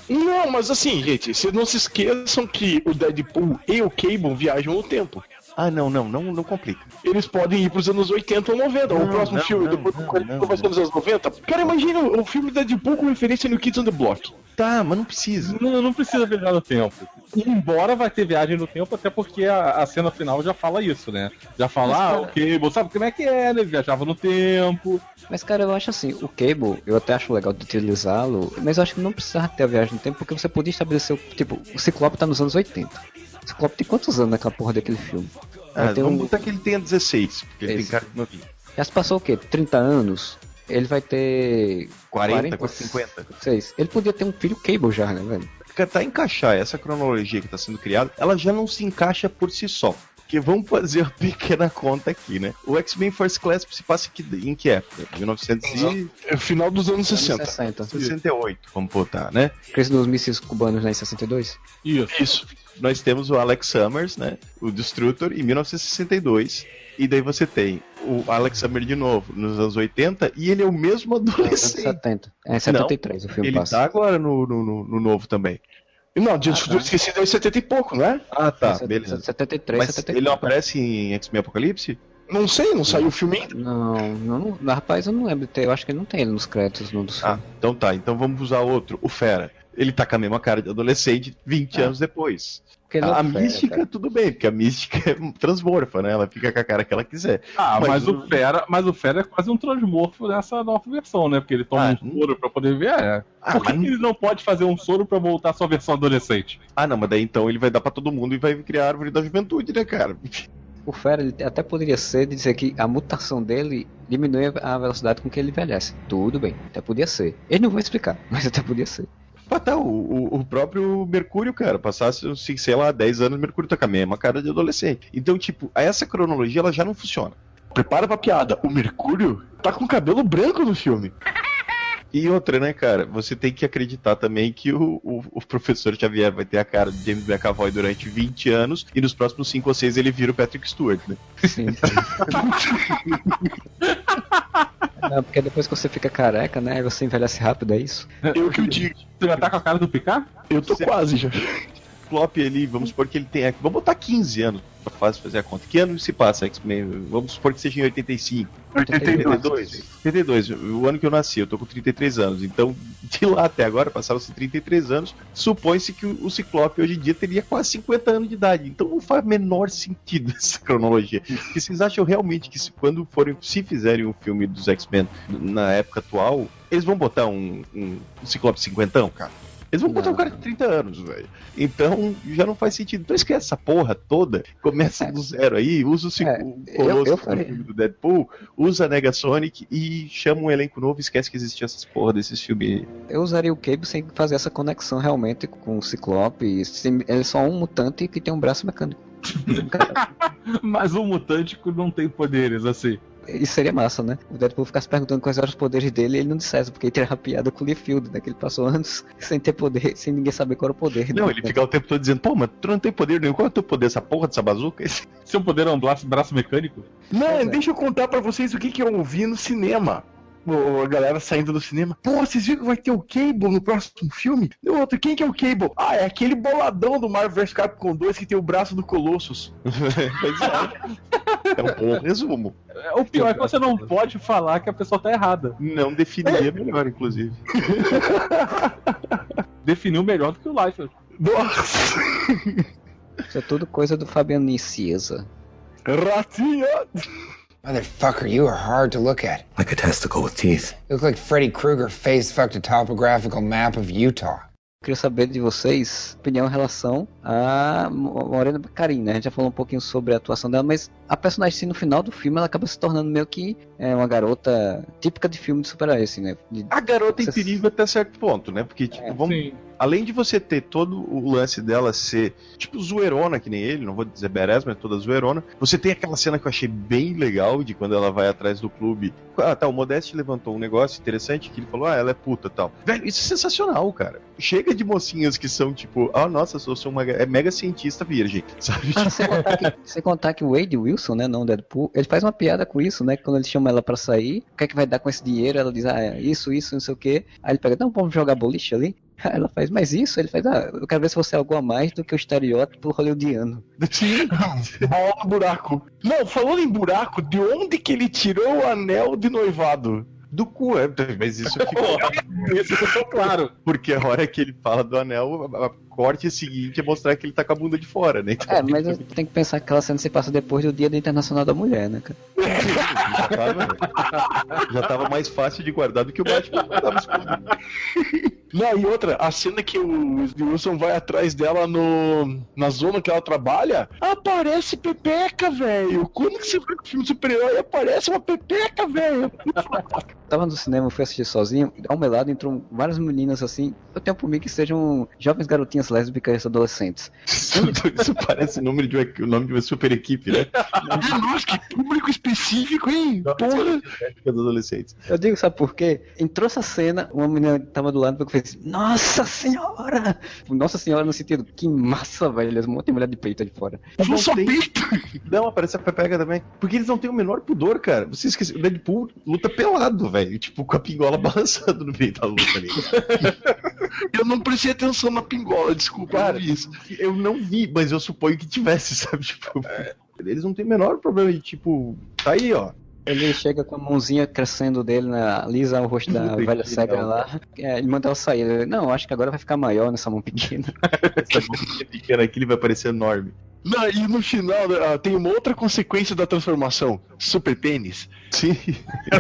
Não, mas assim, gente, vocês não se esqueçam que o Deadpool e o Cable viajam no tempo. Ah, não, não, não, não complica. Eles podem ir pros anos 80 ou 90. Não, o próximo não, filme, não, depois não, do 40 não, vai ser nos anos 90. Cara, imagina o filme Deadpool com referência no Kids on the Block. Tá, mas não precisa. Não, não precisa viajar no tempo. Embora vai ter viagem no tempo, até porque a, a cena final já fala isso, né? Já fala, ah, o Cable, sabe como é que é, né? Ele viajava no tempo. Mas, cara, eu acho assim, o Cable, eu até acho legal de utilizá-lo, mas eu acho que não precisava ter a viagem no tempo, porque você podia estabelecer, o tipo, o Ciclope tá nos anos 80. Ciclope tem quantos anos naquela porra daquele filme? Ah, vamos um- botar que ele tenha 16, porque ele tem cara de novinho. Já se passou o quê? 30 anos? Ele vai ter... 40, quase 50. Seis. Ele podia ter um filho Cable já, né, velho? Tentar encaixar essa cronologia que está sendo criada, ela já não se encaixa por si só. Porque vamos fazer uma pequena conta aqui, né? O X-Men First Class se passa em que, em que época? 1968, É o final dos anos 60. 60. vamos botar, né? Crise dos mísseis cubanos lá em 62? Isso. Isso. Nós temos o Alex Summers, né? O Destructor, em 1962. E daí você tem o Alex Summer de novo, nos anos 80, e ele é o mesmo Anos adolescente. 70. É 73 o filme Ele passa. tá agora no, no- no novo também. Não, Dia do Futuro Esquecido é 70 e pouco, não é? Ah, tá, É, beleza. 73, Mas 74. ele não aparece em X-Men Apocalipse? Não sei, não saiu o filme ainda. Não, não, não, rapaz, eu não lembro. Eu acho que não tem ele nos créditos no dos Ah, filmes. então tá. Então vamos usar outro, o Fera. Ele tá com a mesma cara de adolescente 20 Ah. anos depois. É A, o Fera, mística, cara. tudo bem, porque a mística é transmorfa, né? Ela fica com a cara que ela quiser. Ah, Mas mas, o- Fera, mas o Fera é quase um transmorfo dessa nova versão, né? Porque ele toma Ah, um soro pra poder ver. É. Ah, Por que, mas- ele não pode fazer um soro pra voltar à sua versão adolescente? Ah, não, mas daí então ele vai dar pra todo mundo e vai criar a árvore da juventude, né, cara? O Fera ele até poderia ser de dizer que a mutação dele diminui a velocidade com que ele envelhece. Tudo bem, até podia ser. Ele não vai explicar, mas até podia ser. Ah, tá, o, o- o próprio Mercúrio, cara, passasse, assim, sei lá, 10 anos, o Mercúrio tá com a mesma cara de adolescente. Então, tipo, essa cronologia, ela já não funciona. Prepara pra piada. O Mercúrio tá com cabelo branco no filme. E outra, né, cara, você tem que acreditar também que o, o, o professor Xavier vai ter a cara de James McAvoy durante 20 anos e nos próximos 5 ou 6 ele vira o Patrick Stewart, né? Sim. Não, porque depois que você fica careca, né? Você envelhece rápido, é isso? Eu que o digo. Você já tá com a cara do Picard? Eu tô quase já. Flop ali, vamos supor que ele tenha. Vamos botar 15 anos pra fácil fazer a conta. Que ano se passa X-Men? Vamos supor que seja em 85. 82. 82, o ano que eu nasci, eu tô com 33 anos. Então, de lá até agora, passaram-se 33 anos. Supõe-se que o, Ciclope hoje em dia teria quase 50 anos de idade. Então não faz menor sentido essa cronologia. Porque vocês acham realmente que se, quando forem, se fizerem um filme dos X-Men na época atual, eles vão botar um, um, um Ciclope cinquentão, cara? Eles vão botar um cara de 30 anos, velho. Então já não faz sentido. Então esquece essa porra toda. Começa do zero aí, usa o, É, o Colosso faria. filme do Deadpool, usa a Negasonic e chama um elenco novo e esquece que existia essas porra desses filmes aí. Eu usaria o Cable sem fazer essa conexão realmente com o Ciclope. Ele é só um mutante que tem um braço mecânico. Mas o mutante não tem poderes, assim. Isso seria massa, né? O Deadpool ficasse perguntando quais eram os poderes dele e ele não dissesse, porque ele teria piada com o Liefeld, né? Que ele passou anos sem ter poder, sem ninguém saber qual era o poder. Não, né? ele fica o tempo todo dizendo, pô, mas tu não tem poder nenhum. Qual é o teu poder? Essa porra dessa bazuca? Seu poder é um braço, braço mecânico? Não, é. deixa eu contar pra vocês o que, que eu ouvi no cinema. A galera saindo do cinema. Pô, vocês viram que vai ter o Cable no próximo filme? E o outro, quem que é o Cable? Ah, é aquele boladão do Marvel vs Capcom 2 que tem o braço do Colossus. Pois é. É um bom resumo. É, O pior é que você não pode falar que a pessoa tá errada. Não definiria melhor, inclusive. Definiu melhor do que o Life. Nossa! Isso é tudo coisa do Fabiano Nicieza. Ratinho! Motherfucker, you are hard to look at. Like a testicle with teeth. You look like Freddy Krueger face fucked a topographical map of Utah. Queria saber de vocês opinião em relação a Mo- Morena Baccarin, né? A gente já falou um pouquinho sobre a atuação dela, mas a personagem assim, no final do filme ela acaba se tornando meio que é, uma garota típica de filme de super-herói, assim, né? De- A garota em perigo até certo ponto, né? Porque, tipo, vamos. Além de você ter todo o lance dela ser, tipo, zoeirona, que nem ele, não vou dizer badass, mas toda zoeirona, você tem aquela cena que eu achei bem legal, de quando ela vai atrás do clube. Ah, tá, o Modeste levantou um negócio interessante, que ele falou, ah, ela é puta tal. Velho, isso é sensacional, cara. Chega de mocinhas que são, tipo, ah, nossa, eu sou uma é mega cientista virgem, sabe? Ah, sem, contar que, sem contar que o Wade Wilson, né, não o Deadpool, ele faz uma piada com isso, né? que Quando ele chama ela pra sair, o que é que vai dar com esse dinheiro? Ela diz, ah, é isso, isso, não sei o quê. Aí ele pega, não, vamos jogar boliche ali? Aí ela faz, mas isso? Ele faz, ah, eu quero ver se você é algo a mais do que o estereótipo hollywoodiano. Sim, bola no buraco. Não, falando em buraco, de onde que ele tirou o anel de noivado? Do cu, é, mas isso ficou. isso ficou claro. Porque a hora que ele fala do anel, corte seguinte é mostrar que ele tá com a bunda de fora, né? Então, É, mas tenho que pensar que aquela cena se passa depois do Dia do Internacional da Mulher, né, cara? já, tava, já tava mais fácil de guardar do que o Batman guardava escudo. Não, e outra, a cena que o Wilson vai atrás dela no na zona que ela trabalha, aparece Pepeca, velho. Quando que você vai pro filme de super-herói aparece uma Pepeca, velho? Tava no cinema, fui assistir sozinho, ao meu lado entrou várias meninas assim. Eu tenho por mim que sejam jovens garotinhas lésbicas adolescentes. Isso, isso parece o nome de uma, o nome de uma super equipe, né? Nossa, que público específico, hein? Porra! Adolescentes. Eu digo, sabe por quê? Entrou essa cena, uma menina que tava do lado fez, Nossa senhora! Nossa senhora no sentido, que massa, velho. Um monte de mulher de peito ali fora. Não, tem... não, aparece a Pepeca também. Porque eles não têm o menor pudor, cara. Você esqueceu, o Deadpool luta pelado, velho. Tipo, com a pingola balançando no meio da luta ali. Eu não prestei atenção na pingola, desculpa, Cara, eu não vi isso. Eu não vi, mas eu suponho que tivesse, sabe? Tipo, eles não têm o menor problema de, tipo, tá aí, ó. Ele chega com a mãozinha crescendo dele, né, alisa o rosto da Muito velha cega lá. É, ele manda ela sair. Ele, não, acho que agora vai ficar maior nessa mão pequena. Essa boquinha pequena aqui, ele vai parecer enorme. Não, e no final ah, tem uma outra consequência da transformação: super pênis. Sim.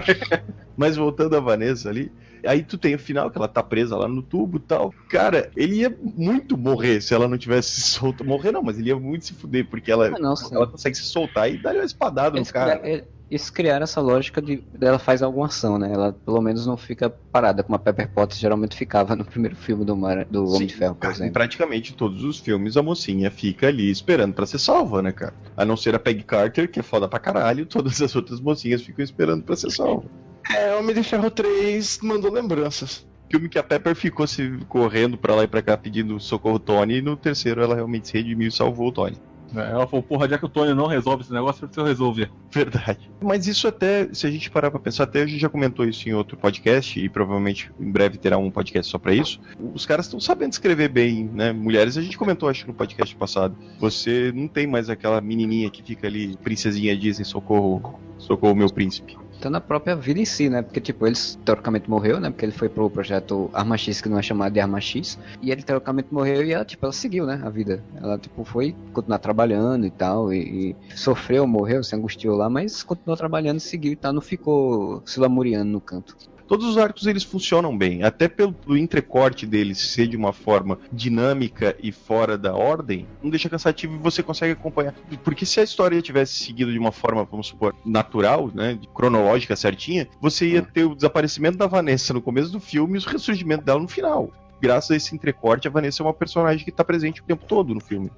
Mas voltando a Vanessa ali, aí tu tem o final que ela tá presa lá no tubo e tal. Cara, ele ia muito morrer se ela não tivesse se solto. Morrer não, mas ele ia muito se fuder, porque ela, Ah, não, sim. ela consegue se soltar e dar uma espadada no Eles, cara. cria- ele- eles criaram essa lógica de ela faz alguma ação, né? Ela pelo menos não fica parada, como a Pepper Potts geralmente ficava no primeiro filme do, Mar- do Homem de Ferro, por Cara, em exemplo. praticamente todos os filmes a mocinha fica ali esperando pra ser salva, né, cara? A não ser a Peggy Carter, que é foda pra caralho, todas as outras mocinhas ficam esperando pra ser salva. É, Homem de Ferro 3 mandou lembranças. Filme que a Pepper ficou se correndo pra lá e pra cá pedindo socorro ao Tony, e no terceiro ela realmente se redimiu e salvou o Tony. É, ela falou, porra, já que o Tony não resolve esse negócio, eu resolver. Verdade. Mas isso até, se a gente parar pra pensar, até a gente já comentou isso em outro podcast, e provavelmente em breve terá um podcast só pra isso. Os caras estão sabendo escrever bem, né? Mulheres, a gente comentou, acho, no podcast passado. Você não tem mais aquela menininha que fica ali, princesinha Disney, socorro, socorro meu príncipe. Então na própria vida em si, né? Porque, tipo, ele teoricamente morreu, né? Porque ele foi pro projeto Arma X, que não é chamado de Arma X. E ele teoricamente morreu e ela, tipo, ela seguiu, né? A vida. Ela, tipo, foi continuar trabalhando e tal. E, e sofreu, morreu, se angustiou lá, mas continuou trabalhando, seguiu e tal. Não ficou se lamuriando no canto. Todos os arcos eles funcionam bem, até pelo pelo entrecorte deles ser de uma forma dinâmica e fora da ordem, não deixa cansativo e você consegue acompanhar. Porque se a história tivesse seguido de uma forma, vamos supor, natural, né, cronológica certinha, você ia ter o desaparecimento da Vanessa no começo do filme e o ressurgimento dela no final. Graças a esse entrecorte, a Vanessa é uma personagem que tá presente o tempo todo no filme.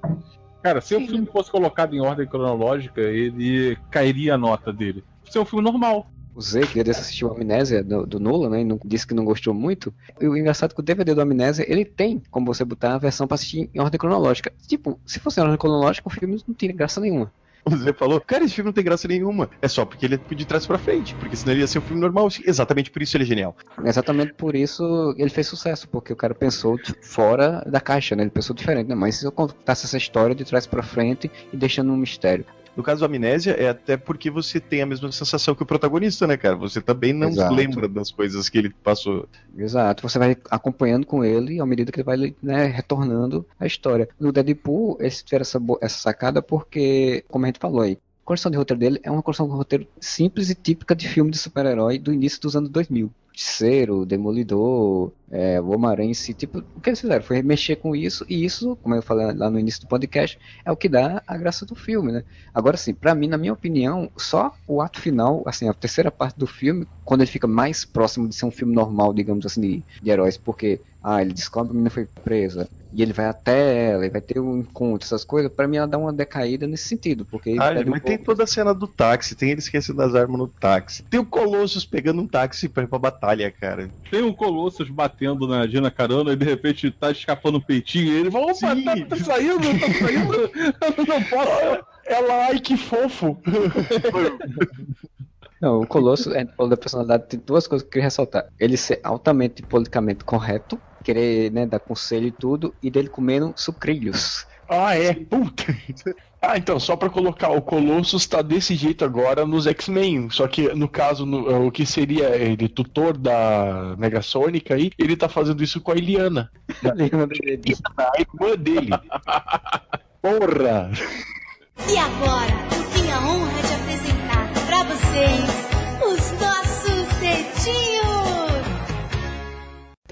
Cara, se o filme fosse colocado em ordem cronológica, ele cairia a nota dele. Isso é um filme normal. O Z, que desse assistiu a Amnésia do, do Nolan, né? E não, disse que não gostou muito. E o engraçado é que o DVD do Amnésia, ele tem como você botar a versão pra assistir em ordem cronológica. Tipo, se fosse em ordem cronológica, o filme não tinha graça nenhuma. O Zé falou, cara, esse filme não tem graça nenhuma. É só porque ele é de trás pra frente, porque senão ele ia ser um filme normal. Exatamente por isso ele é genial. Exatamente por isso ele fez sucesso, porque o cara pensou fora da caixa, né? Ele pensou diferente, né? Mas se eu contasse essa história de trás pra frente e deixando um mistério. No caso do Amnésia, é até porque você tem a mesma sensação que o protagonista, né, cara? Você também não Exato. lembra das coisas que ele passou. Exato, você vai acompanhando com ele à medida que ele vai né, retornando a história. No Deadpool, eles tiveram essa, essa sacada porque, como a gente falou aí, A construção de roteiro dele é uma construção de roteiro simples e típica de filme de super-herói do início dos anos 2000. Justiceiro, Demolidor, é, o Homem-Aranha tipo, o que eles fizeram foi mexer com isso, e isso, como eu falei lá no início do podcast, é o que dá a graça do filme, né? Agora sim, pra mim, na minha opinião, só o ato final, assim, a terceira parte do filme, quando ele fica mais próximo de ser um filme normal, digamos assim, de, de heróis, porque, ah, ele descobre que a menina foi presa, e ele vai até ela, e vai ter um encontro, essas coisas, pra mim ela dá uma decaída nesse sentido, porque... Ah, perde um mas tem pouco- toda a cena do táxi, tem ele esquecendo das armas no táxi. Tem o Colossus pegando um táxi pra ir pra batalha, cara. Tem um Colossus batendo na Gina Carano e de repente tá escapando o peitinho e ele fala, opa, Sim. tá, tá saindo, tá saindo, eu não posso. Ela, ai que fofo. Não, o Colosso, é, da personalidade, tem duas coisas que eu queria ressaltar. Ele ser altamente politicamente correto, querer né, dar conselho e tudo, e dele comendo sucrilhos. Ah, é? Puta. Ah, então, só pra colocar, o Colossus tá desse jeito agora nos X-Men. Só que, no caso, no- o que seria ele tutor da Megasônica aí, ele tá fazendo isso com a Eliana. A irmã dele. Porra! E agora, eu tenho a honra de apresentar pra vocês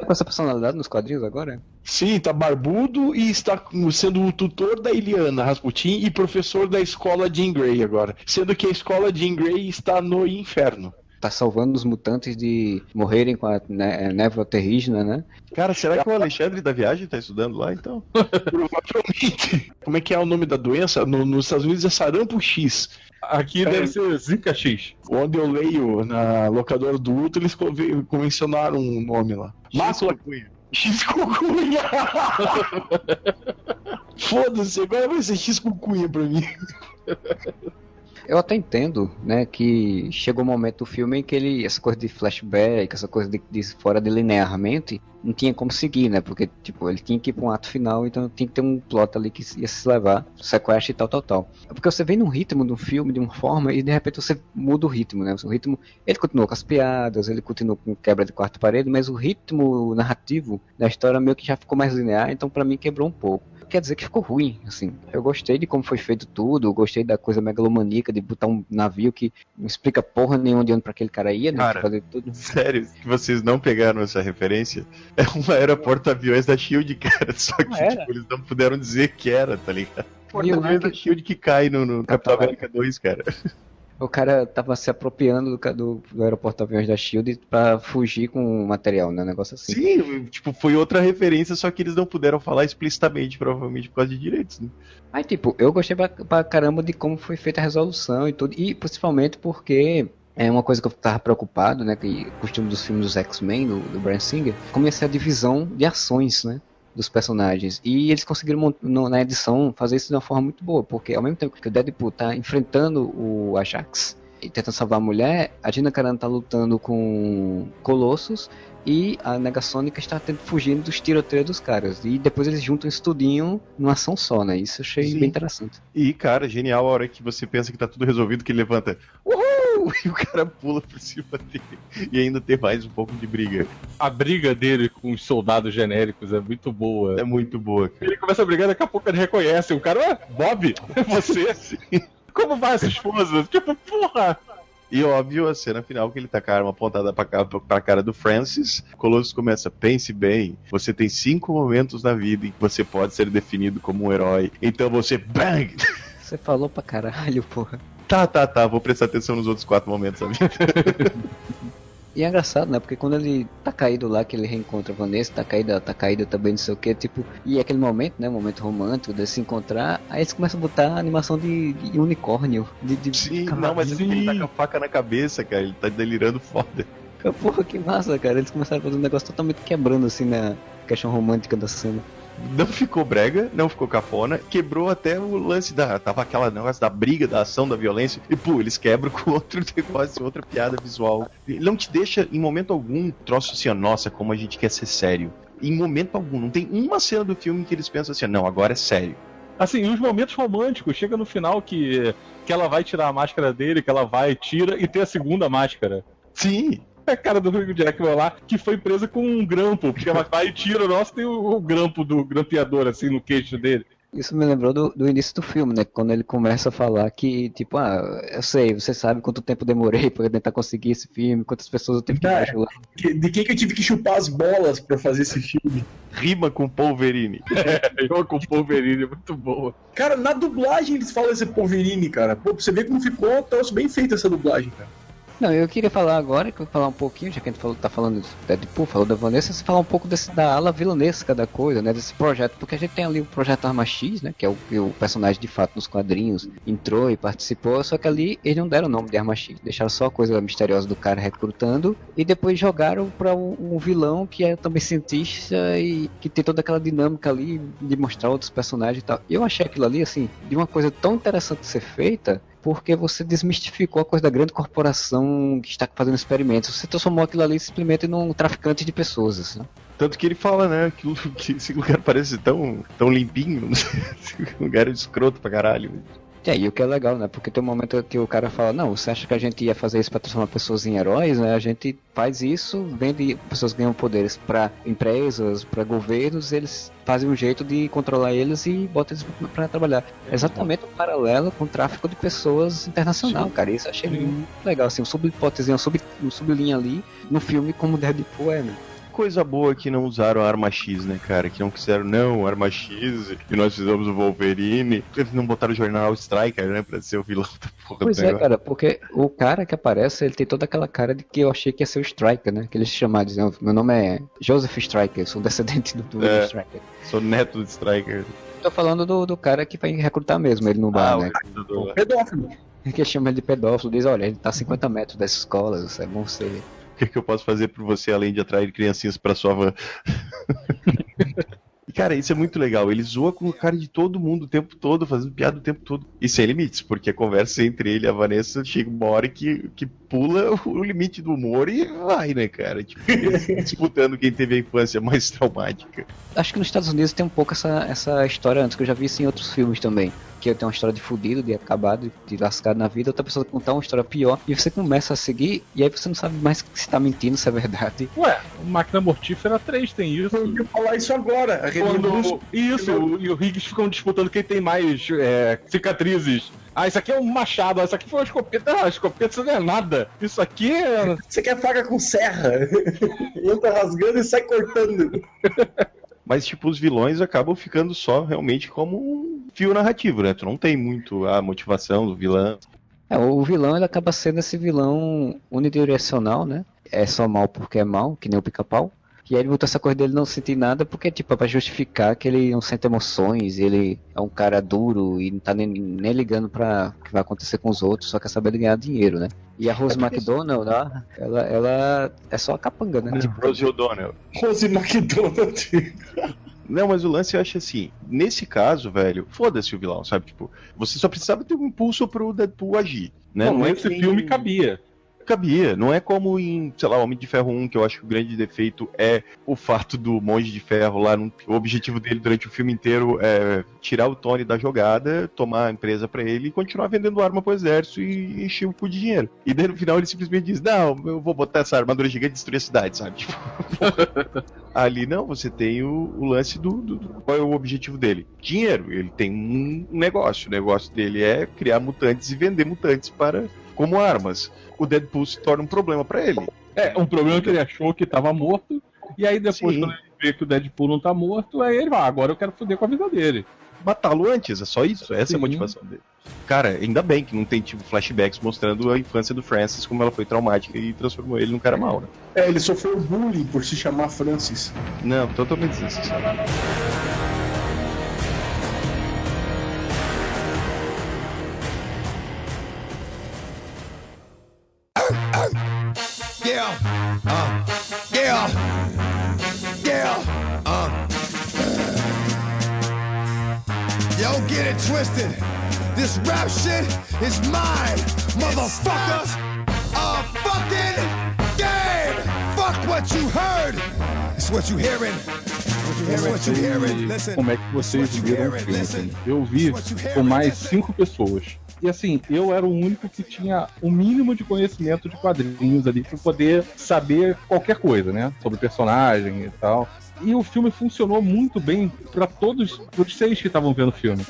Tá com essa personalidade nos quadrinhos agora? Sim, tá barbudo e está sendo o tutor da Eliana Rasputin e professor da escola Jean Grey agora. Sendo que a escola Jean Grey está no inferno. Tá salvando os mutantes de morrerem com a né, névoa terrígena, né? Cara, será que o Alexandre da Viagem tá estudando lá, então? Provavelmente. Como é que é o nome da doença? No- nos Estados Unidos é sarampo X. Aqui deve ser Zika X. Onde eu leio na locadora do Luto, eles conven- convencionaram um nome lá. Mácula X Cucunha! Foda-se, agora vai ser X Cucunha pra mim. Eu até entendo, né, que chegou o momento do filme em que ele, essa coisa de flashback, essa coisa de, de fora de linearmente, não tinha como seguir, né, porque, tipo, ele tinha que ir pra um ato final, então tinha que ter um plot ali que ia se levar, sequestro e tal, tal, tal. É porque você vem num ritmo de um filme, de uma forma, e de repente você muda o ritmo, né, o ritmo, ele continuou com as piadas, ele continuou com quebra de quarta parede, mas o ritmo narrativo da história meio que já ficou mais linear, então pra mim quebrou um pouco quer dizer que ficou ruim, assim. Eu gostei de como foi feito tudo, eu gostei da coisa megalomaníaca de botar um navio que não explica porra nenhuma de onde pra aquele cara ia, né? Cara, fazer tudo. Sério, que vocês não pegaram essa referência? É um aeroporto-aviões da SHIELD, cara. Só que, era? tipo, eles não puderam dizer que era, tá ligado? O Porta-aviões da que- SHIELD que cai no, no Capitão América 2, cara. O cara tava se apropriando do, do, do aeroporto aviões da Shield pra fugir com o material, né? Um negócio assim. Sim, tipo, foi outra referência, só que eles não puderam falar explicitamente, provavelmente por causa de direitos, né? Aí, tipo, eu gostei pra, pra caramba de como foi feita a resolução e tudo. E principalmente porque é uma coisa que eu tava preocupado, né? Que costume dos filmes dos X-Men, do, do Brian Singer, ser a divisão de ações, né? Dos personagens. E eles conseguiram, na edição, fazer isso de uma forma muito boa. Porque ao mesmo tempo que o Deadpool tá enfrentando o Ajax e tentando salvar a mulher, a Gina Carano tá lutando com Colossus. E a Negasônica está tendo, fugindo dos tiroteios dos caras. E depois eles juntam isso tudinho numa ação só, né? Isso eu achei Sim. bem interessante. E, cara, genial a hora que você pensa que tá tudo resolvido, que ele levanta, uhul! E o cara pula por cima dele. E ainda tem mais um pouco de briga. A briga dele com os soldados genéricos é muito boa. É muito boa, cara. Ele começa a brigar, daqui a pouco ele reconhece. O cara, ué, Bob, é você? Como vai essa esposa? Tipo, porra! E óbvio, a cena final que ele tá com a arma apontada pra, ca- pra cara do Francis. Colossus começa, pense bem, você tem cinco momentos na vida em que você pode ser definido como um herói. Então você, bang! Você falou pra caralho, porra. Tá, tá, tá, vou prestar atenção nos outros quatro momentos da vida. E é engraçado, né? Porque quando ele tá caído lá, que ele reencontra a Vanessa, tá caída, tá caída também, não sei o que, tipo, e é aquele momento, né? Momento romântico de se encontrar, aí eles começam a botar a animação de, de unicórnio. De, de Sim, não, mas ele tá com a faca na cabeça, cara, ele tá delirando foda. Porra, que massa, cara. Eles começaram a fazer um negócio totalmente quebrando, assim, na questão romântica da cena. Não ficou brega, não ficou cafona, quebrou até o lance da. Tava aquela negócio da briga, da ação, da violência, e pô, eles quebram com outro negócio, outra piada visual. Não te deixa, em momento algum, troço assim, nossa, como a gente quer ser sério. Em momento algum, não tem uma cena do filme que eles pensam assim, não, agora é sério. Assim, os momentos românticos, chega no final que, que ela vai tirar a máscara dele, que ela vai, tira e tem a segunda máscara. Sim. É a cara do Hugh Jackman lá, que foi presa com um grampo, porque ela vai e tira, nossa, tem o, o grampo do grampeador, assim, no queixo dele. Isso me lembrou do, do início do filme, né? Quando ele começa a falar que, tipo, ah, eu sei, você sabe quanto tempo demorei pra tentar conseguir esse filme, quantas pessoas eu tive que que- De quem que eu tive que chupar as bolas pra fazer esse filme? Rima com Polverine. Eu com o Wolverine, é muito boa. Cara, na dublagem eles falam esse Polverine, cara. Pô, pra você ver como ficou troço bem feito essa dublagem, cara. Não, eu queria falar agora, que falar um pouquinho, já que a gente falou, tá falando do Deadpool, falou da Vanessa, você falar um pouco desse, da ala vilanesca da coisa, né, desse projeto, porque a gente tem ali o projeto Arma X, né, que é o que o personagem de fato nos quadrinhos entrou e participou, só que ali eles não deram o nome de Arma X, deixaram só a coisa misteriosa do cara recrutando, e depois jogaram pra um, um vilão que é também cientista e que tem toda aquela dinâmica ali de mostrar outros personagens e tal. Eu achei aquilo ali, assim, de uma coisa tão interessante de ser feita, porque você desmistificou a coisa da grande corporação que está fazendo experimentos. Você transformou aquilo ali simplesmente num traficante de pessoas. Assim. Tanto que ele fala, né, que, esse lugar parece tão, tão limpinho, esse lugar é escroto pra caralho. É, e o que é legal, né? Porque tem um momento que o cara fala, não, você acha que a gente ia fazer isso pra transformar pessoas em heróis, né? A gente faz isso, vende, pessoas ganham poderes pra empresas, pra governos, eles fazem um jeito de controlar eles e botam eles pra, pra trabalhar. Exatamente um paralelo com o tráfico de pessoas internacional, cara. Isso eu achei muito legal, assim, um subhipótese, um, sub, um sublinha ali no filme como Deadpool é, né? Coisa boa que não usaram a arma X, né, cara? Que não quiseram, não, arma X, e nós fizemos o Wolverine. Eles não botaram o jornal Striker, né, pra ser o vilão da porra Pois é, cara, porque o cara que aparece, ele tem toda aquela cara de que eu achei que ia ser o Striker, né? Que eles chamaram, dizendo, meu nome é Joseph Striker, eu sou descendente do, do É. Striker. Sou neto do Striker. Tô falando do, do cara que vai recrutar mesmo ele no bar, Ah, né? o Pedófilo. Que chama ele de pedófilo, diz, olha, ele tá a 50 metros dessa escola, isso é bom ser. O que, que eu posso fazer por você além de atrair criancinhas pra sua van? E, Cara, isso é muito legal. Ele zoa com a cara de todo mundo o tempo todo, fazendo piada o tempo todo. E sem limites, porque a conversa entre ele e a Vanessa chega uma hora que, que pula o limite do humor e vai, né, cara? Tipo, disputando quem teve a infância mais traumática. Acho que nos Estados Unidos tem um pouco essa, essa história antes, que eu já vi isso em outros filmes também. Que tem uma história de fudido, de acabado, de lascado na vida, outra pessoa contar uma história pior, e você começa a seguir, e aí você não sabe mais se tá mentindo, se é verdade. Ué, o Máquina Mortífera 3 tem isso. Eu ia falar isso agora. A Quando, isso, e o Higgs ficam disputando quem tem mais é, cicatrizes. Ah, isso aqui é um machado, ah, isso aqui foi uma escopeta. Ah, escopeta isso não é nada. Isso aqui é. Você quer faca com serra? Entra rasgando e sai cortando. Mas, tipo, os vilões acabam ficando só realmente como um fio narrativo, né? Tu não tem muito a motivação do vilão. É, o vilão ele acaba sendo esse vilão unidirecional, né? É só mal porque é mal, que nem o pica-pau. E aí ele botou essa coisa dele não sentir nada porque, tipo, é pra justificar que ele não sente emoções, ele é um cara duro e não tá nem, nem ligando pra o que vai acontecer com os outros, só quer saber de ganhar dinheiro, né? E a Rose McDonald, lá, ela, ela é só a capanga, né? Tipo, Rosie O'Donnell. Rose McDonald. Não, mas o lance eu acho assim, nesse caso, velho, foda-se o vilão, sabe? Tipo, você só precisava ter um impulso pro Deadpool agir, né? Não, é nesse que nem- filme cabia. Cabia, não é como em, sei lá, Homem de Ferro 1, que eu acho que o grande defeito é o fato do Monge de Ferro lá, o objetivo dele durante o filme inteiro é tirar o Tony da jogada, tomar a empresa pra ele e continuar vendendo arma pro exército e encher o cu de dinheiro. E daí no final ele simplesmente diz, não, eu vou botar essa armadura gigante e destruir a cidade, sabe? Tipo, Ali não, você tem o, o lance do, do- do- Qual é o objetivo dele? Dinheiro. Ele tem um negócio. O negócio dele é criar mutantes e vender mutantes para como armas. O Deadpool se torna um problema para ele. É, um problema que ele achou que tava morto. E aí depois, Sim. quando ele vê que o Deadpool não tá morto, aí ele vai, ah, agora eu quero foder com a vida dele. Matá-lo antes, é só isso. Essa é a Sim. motivação dele. Cara, ainda bem que não tem tipo flashbacks mostrando a infância do Francis, como ela foi traumática e transformou ele num cara mau, né? É, ele sofreu bullying por se chamar Francis. Não, totalmente desnecessário. Yeah. Uh. Yeah. Yeah. Uh. Yo, get it twisted. This rap shit is mine, motherfucker. A fucking game. Fuck what you heard. It's what you hearing. Hearing. Listen. Como é que vocês viram o filme? Eu vi com mais cinco pessoas. E assim, eu era o único que tinha o mínimo de conhecimento de quadrinhos ali pra poder saber qualquer coisa, né? Sobre personagem e tal. E o filme funcionou muito bem pra todos os seis que estavam vendo o filme.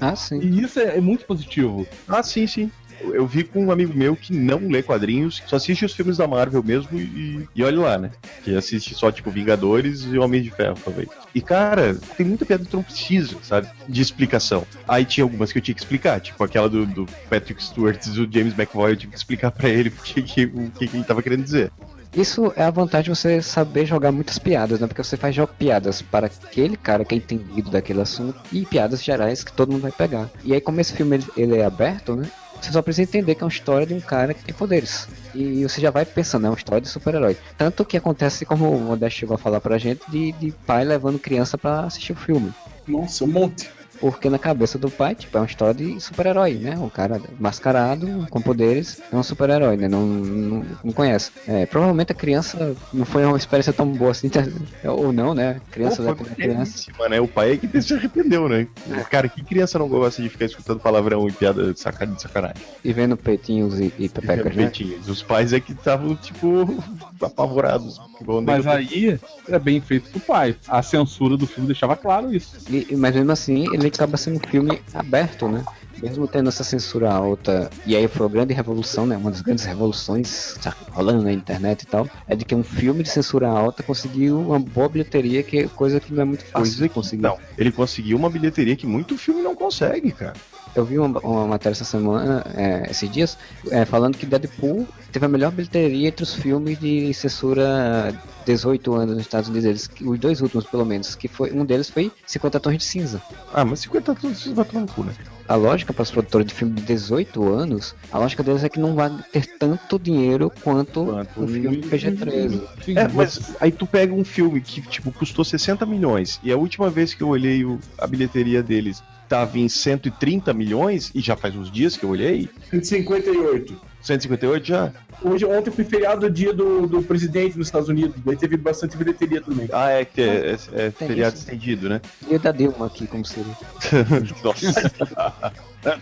Ah, sim. E isso é, é muito positivo. Ah, sim, sim. Eu vi com um amigo meu que não lê quadrinhos, só assiste os filmes da Marvel mesmo e, e olha lá, né? Que assiste só, tipo, Vingadores e Homem de Ferro, talvez. E, cara, tem muita piada que não precisa, sabe? De explicação. Aí tinha algumas que eu tinha que explicar, tipo aquela do, do Patrick Stewart e do James McVoy, eu tive que explicar pra ele o que, que, que, ele tava querendo dizer. Isso é a vantagem de você saber jogar muitas piadas, né? Porque você faz piadas para aquele cara que é entendido daquele assunto e piadas gerais que todo mundo vai pegar. E aí, como esse filme ele é aberto, né? Você só precisa entender que é uma história de um cara que tem poderes. E você já vai pensando, é uma história de super-herói. Tanto que acontece, como o Modesto chegou a falar pra gente, de, de pai levando criança pra assistir o filme. Nossa, um monte. Porque na cabeça do pai, tipo, é uma história de super-herói, né? O cara mascarado, com poderes, é um super-herói, né? Não, não, não conhece. É, provavelmente a criança não foi uma experiência tão boa assim, ou não, né? Criança Pô, da criança. belíssima, né? O pai é que se arrependeu, né? Cara, que criança não gosta de ficar escutando palavrão e piada de sacanagem? De sacanagem? E vendo peitinhos e, e pepecas, né? Peitinhos. Os pais é que estavam, tipo, apavorados. Mas aí é bem feito pro pai. A censura do filme deixava claro isso. E, e- mas mesmo assim, ele acaba sendo um filme aberto, né? Mesmo tendo essa censura alta, e aí foi a grande revolução, né? Uma das grandes revoluções tá rolando na internet e tal, é de que um filme de censura alta conseguiu uma boa bilheteria, que é coisa que não é muito fácil Coisa de conseguir. não, ele conseguiu uma bilheteria que muito filme não consegue, cara. Eu vi uma, uma matéria essa semana, é, esses dias, é, falando que Deadpool teve a melhor bilheteria entre os filmes de censura 18 anos nos Estados Unidos, os dois últimos pelo menos, que foi um deles foi 50 Tons de Cinza. Ah, mas 50 tons vai tomar no cu, né? A lógica para os produtores de filme de 18 anos, a lógica deles é que não vai ter tanto dinheiro quanto, um filme PG-13. É, mas aí tu pega um filme que, tipo, custou 60 milhões, e a última vez que eu olhei o- a bilheteria deles tava em 130 milhões, e já faz uns dias que eu olhei. 158. 158 já? Hoje, ontem foi feriado dia do, do presidente dos Estados Unidos. Daí teve bastante bilheteria também. Ah, é que é, é- é feriado isso. estendido, né? E o da Dilma aqui, como seria. Nossa.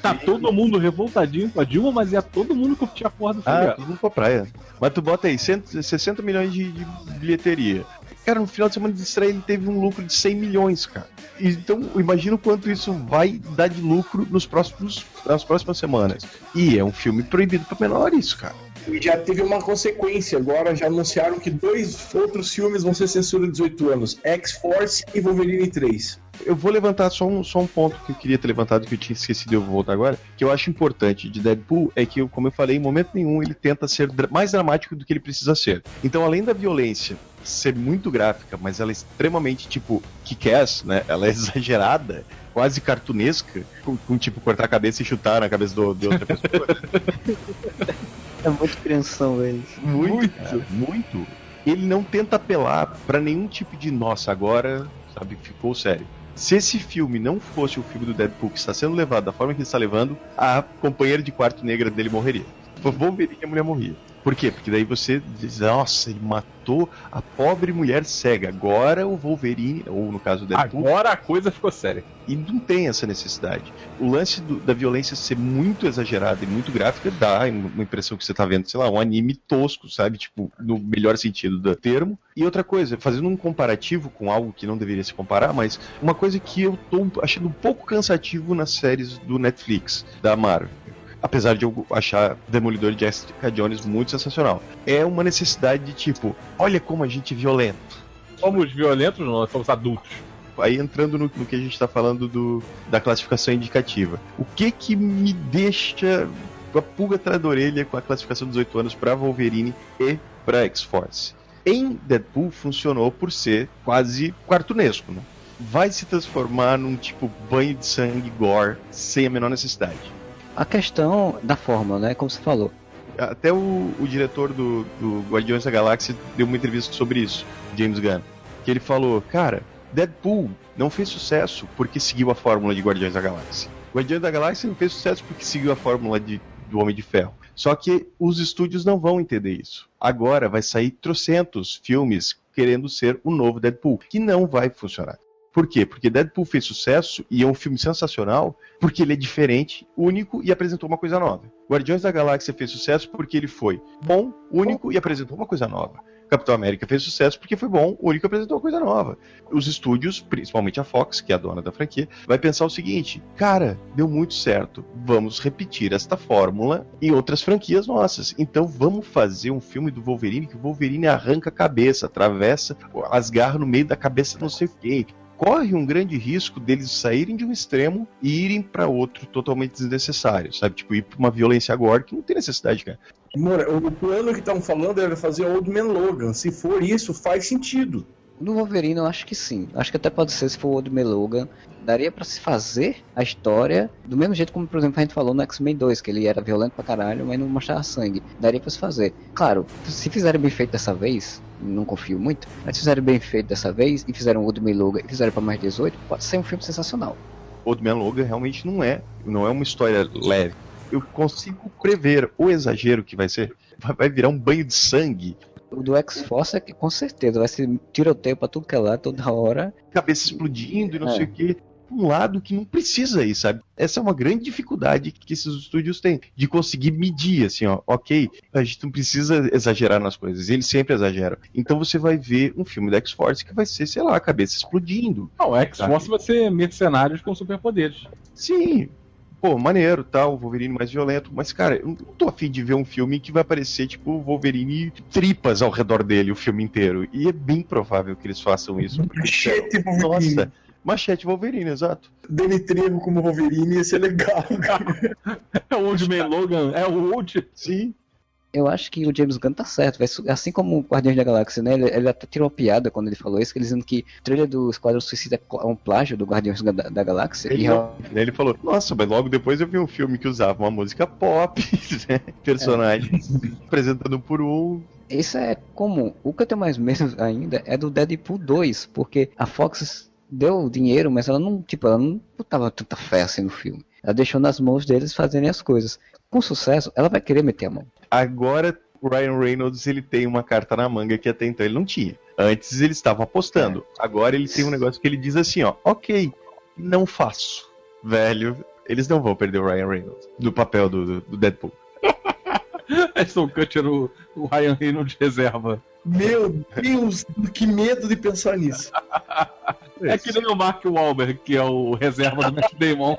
Tá todo mundo revoltadinho com a Dilma, mas é todo mundo que tinha porra do filme. Ah, todo mundo pra praia. Mas tu bota aí, 100, 60 milhões de, de bilheteria. Cara, no final de semana de estreia ele teve um lucro de 100 milhões, cara. Então, imagina o quanto isso vai dar de lucro nos próximos, nas próximas semanas. E é um filme proibido pra menores, cara. E já teve uma consequência. Agora já anunciaram que dois outros filmes vão ser censura de 18 anos: X-Force e Wolverine 3. Eu vou levantar só um, só um ponto que eu queria ter levantado que eu tinha esquecido e eu vou voltar agora. Que eu acho importante de Deadpool é que, como eu falei, em momento nenhum ele tenta ser mais dramático do que ele precisa ser. Então, além da violência ser muito gráfica, mas ela é extremamente, tipo, kick-ass, né? Ela é exagerada, quase cartunesca, com, com, tipo, cortar a cabeça e chutar na cabeça do, de outra pessoa. É muito crianção eles. Muito, cara, muito. Ele não tenta apelar pra nenhum tipo de nossa, agora, sabe, ficou sério. Se esse filme não fosse o filme do Deadpool que está sendo levado da forma que ele está levando, a companheira de quarto negra dele morreria. O Wolverine a mulher morria. Por quê? Porque daí você diz, nossa, ele matou a pobre mulher cega. Agora o Wolverine, ou no caso do Deadpool. Agora a coisa ficou séria. E não tem essa necessidade. O lance do- da violência ser muito exagerada e muito gráfica dá uma impressão que você tá vendo, sei lá, um anime tosco, sabe? Tipo, no melhor sentido do termo. E outra coisa, fazendo um comparativo com algo que não deveria se comparar, mas uma coisa que eu tô achando um pouco cansativo nas séries do Netflix, da Marvel. Apesar de eu achar Demolidor de Jessica Jones muito sensacional. É uma necessidade de tipo, olha como a gente é violento. Somos violentos, não, nós somos adultos. Aí entrando no, no que a gente tá falando do, da classificação indicativa. O que que me deixa com a pulga atrás da orelha com a classificação dos 18 anos pra Wolverine e pra X-Force? Em Deadpool funcionou por ser quase cartunesco, né? Vai se transformar num tipo banho de sangue gore sem a menor necessidade. A questão da fórmula, né? Como você falou. Até o, o diretor do, do Guardiões da Galáxia deu uma entrevista sobre isso, James Gunn. Que ele falou, cara, Deadpool não fez sucesso porque seguiu a fórmula de Guardiões da Galáxia. Guardiões da Galáxia não fez sucesso porque seguiu a fórmula de, do Homem de Ferro. Só que os estúdios não vão entender isso. Agora vai sair trocentos filmes querendo ser o novo Deadpool, que não vai funcionar. Por quê? Porque Deadpool fez sucesso e é um filme sensacional porque ele é diferente, único e apresentou uma coisa nova. Guardiões da Galáxia fez sucesso porque ele foi bom, único e apresentou uma coisa nova. Capitão América fez sucesso porque foi bom, único e apresentou uma coisa nova. Os estúdios, principalmente a Fox, que é a dona da franquia, vai pensar o seguinte: cara, deu muito certo, vamos repetir esta fórmula em outras franquias nossas. Então vamos fazer um filme do Wolverine que o Wolverine arranca a cabeça, atravessa as garras no meio da cabeça, não sei o quê corre um grande risco deles saírem de um extremo e irem para outro totalmente desnecessário, sabe? Tipo, ir pra uma violência agora que não tem necessidade, cara. Moura, o plano que estão falando era fazer Old Man Logan. Se for isso, faz sentido. No Wolverine eu acho que sim. Acho que até pode ser se for o Old Man Logan. Daria pra se fazer a história do mesmo jeito como, por exemplo, a gente falou no X-Men 2, que ele era violento pra caralho, mas não mostrava sangue. Daria pra se fazer. Claro, se fizerem bem feito dessa vez, não confio muito, mas se fizerem bem feito dessa vez e fizeram o Old Man Logan e fizeram pra mais 18, pode ser um filme sensacional. Old Man Logan realmente não é, não é uma história leve. Eu consigo prever o exagero que vai ser. Vai virar um banho de sangue, O do X-Force é que com certeza vai ser tiroteio pra tudo que é lá, toda hora. cabeça explodindo e não É. sei o quê. Um lado que não precisa ir, sabe? Essa é uma grande dificuldade que esses estúdios têm, de conseguir medir, assim, ó, ok, a gente não precisa exagerar nas coisas, eles sempre exageram. Então você vai ver um filme da X-Force que vai ser, sei lá, a cabeça explodindo. Não, o X-Force vai ser mercenários com superpoderes. Sim, pô, maneiro, tal, o Wolverine mais violento, mas, cara, eu não tô afim de ver um filme que vai aparecer, tipo, o Wolverine tripas ao redor dele o filme inteiro. E é bem provável que eles façam isso. Machete Wolverine. Nossa, Machete Wolverine, exato. Dele Trevo como Wolverine ia ser legal. É o Old Man Logan, é o Old. Sim. Eu acho que o James Gunn tá certo, su- assim como o Guardiões da Galáxia, né? Ele, ele até tirou uma piada quando ele falou isso, que ele dizendo que o trailer do Esquadrão Suicida é é um plágio do Guardiões da, da Galáxia. Ele, e não- ele falou, nossa, mas logo depois eu vi um filme que usava uma música pop, né? personagens apresentando por um. Isso é comum. O que eu tenho mais medo ainda é do Deadpool 2, porque a Fox deu dinheiro, mas ela não, tipo, ela não botava tanta fé assim no filme. Ela deixou nas mãos deles fazerem as coisas. Com sucesso, ela vai querer meter a mão. Agora o Ryan Reynolds ele tem uma carta na manga que até então ele não tinha. Antes ele estava apostando. Agora ele tem um negócio que ele diz assim, ó, ok, não faço. Velho, eles não vão perder o Ryan Reynolds no papel do, do- do Deadpool. Aston Kutcher, o, o Ryan Reynolds reserva. Meu Deus, que medo de pensar nisso. É que nem o Mark Wahlberg, que é o reserva do Matt Damon.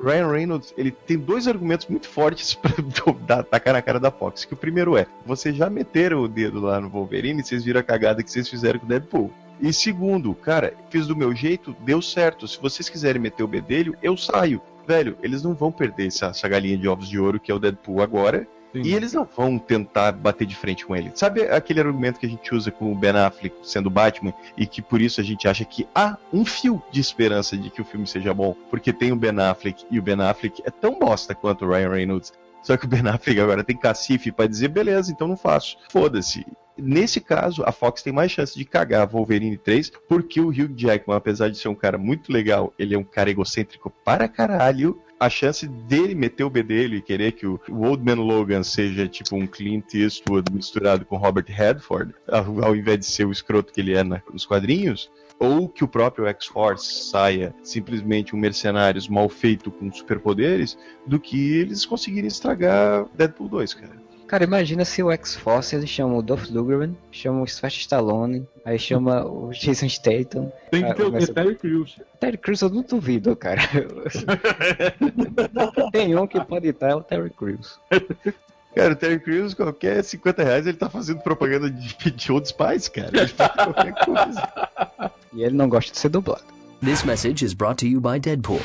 Ryan Reynolds, ele tem dois argumentos muito fortes pra tacar na cara da Fox. Que o primeiro é, vocês já meteram o dedo lá no Wolverine e vocês viram a cagada que vocês fizeram com o Deadpool. E segundo, cara, fiz do meu jeito, deu certo. Se vocês quiserem meter o bedelho, eu saio. Velho, eles não vão perder essa, essa galinha de ovos de ouro que é o Deadpool agora. E eles não vão tentar bater de frente com ele. Sabe aquele argumento que a gente usa com o Ben Affleck sendo Batman e que por isso a gente acha que há um fio de esperança de que o filme seja bom, porque tem o Ben Affleck e o Ben Affleck é tão bosta quanto o Ryan Reynolds. Só que o Ben Affleck agora tem cacife pra dizer, beleza, então não faço. Foda-se. Nesse caso, a Fox tem mais chance de cagar Wolverine 3, porque o Hugh Jackman, apesar de ser um cara muito legal, ele é um cara egocêntrico para caralho. A chance dele meter o bedelho e querer que o, Old Man Logan seja tipo um Clint Eastwood misturado com Robert Redford, ao, invés de ser o escroto que ele é nos quadrinhos, ou que o próprio X-Force saia simplesmente um mercenários mal feito com superpoderes, do que eles conseguirem estragar Deadpool 2, cara. Cara, imagina se o X-Force eles chamam o Dolph Lundgren, chamam o Sylvester Stallone, aí chama o Jason Statham. Tem que ter o começa- Terry Crews. Terry Crews eu não duvido, cara. Tem um que pode estar, é o Terry Crews. Cara, o Terry Crews, qualquer 50 reais, ele tá fazendo propaganda de, de Old Spice, cara. Ele faz qualquer coisa. E ele não gosta de ser dublado. This message is brought to you by Deadpool.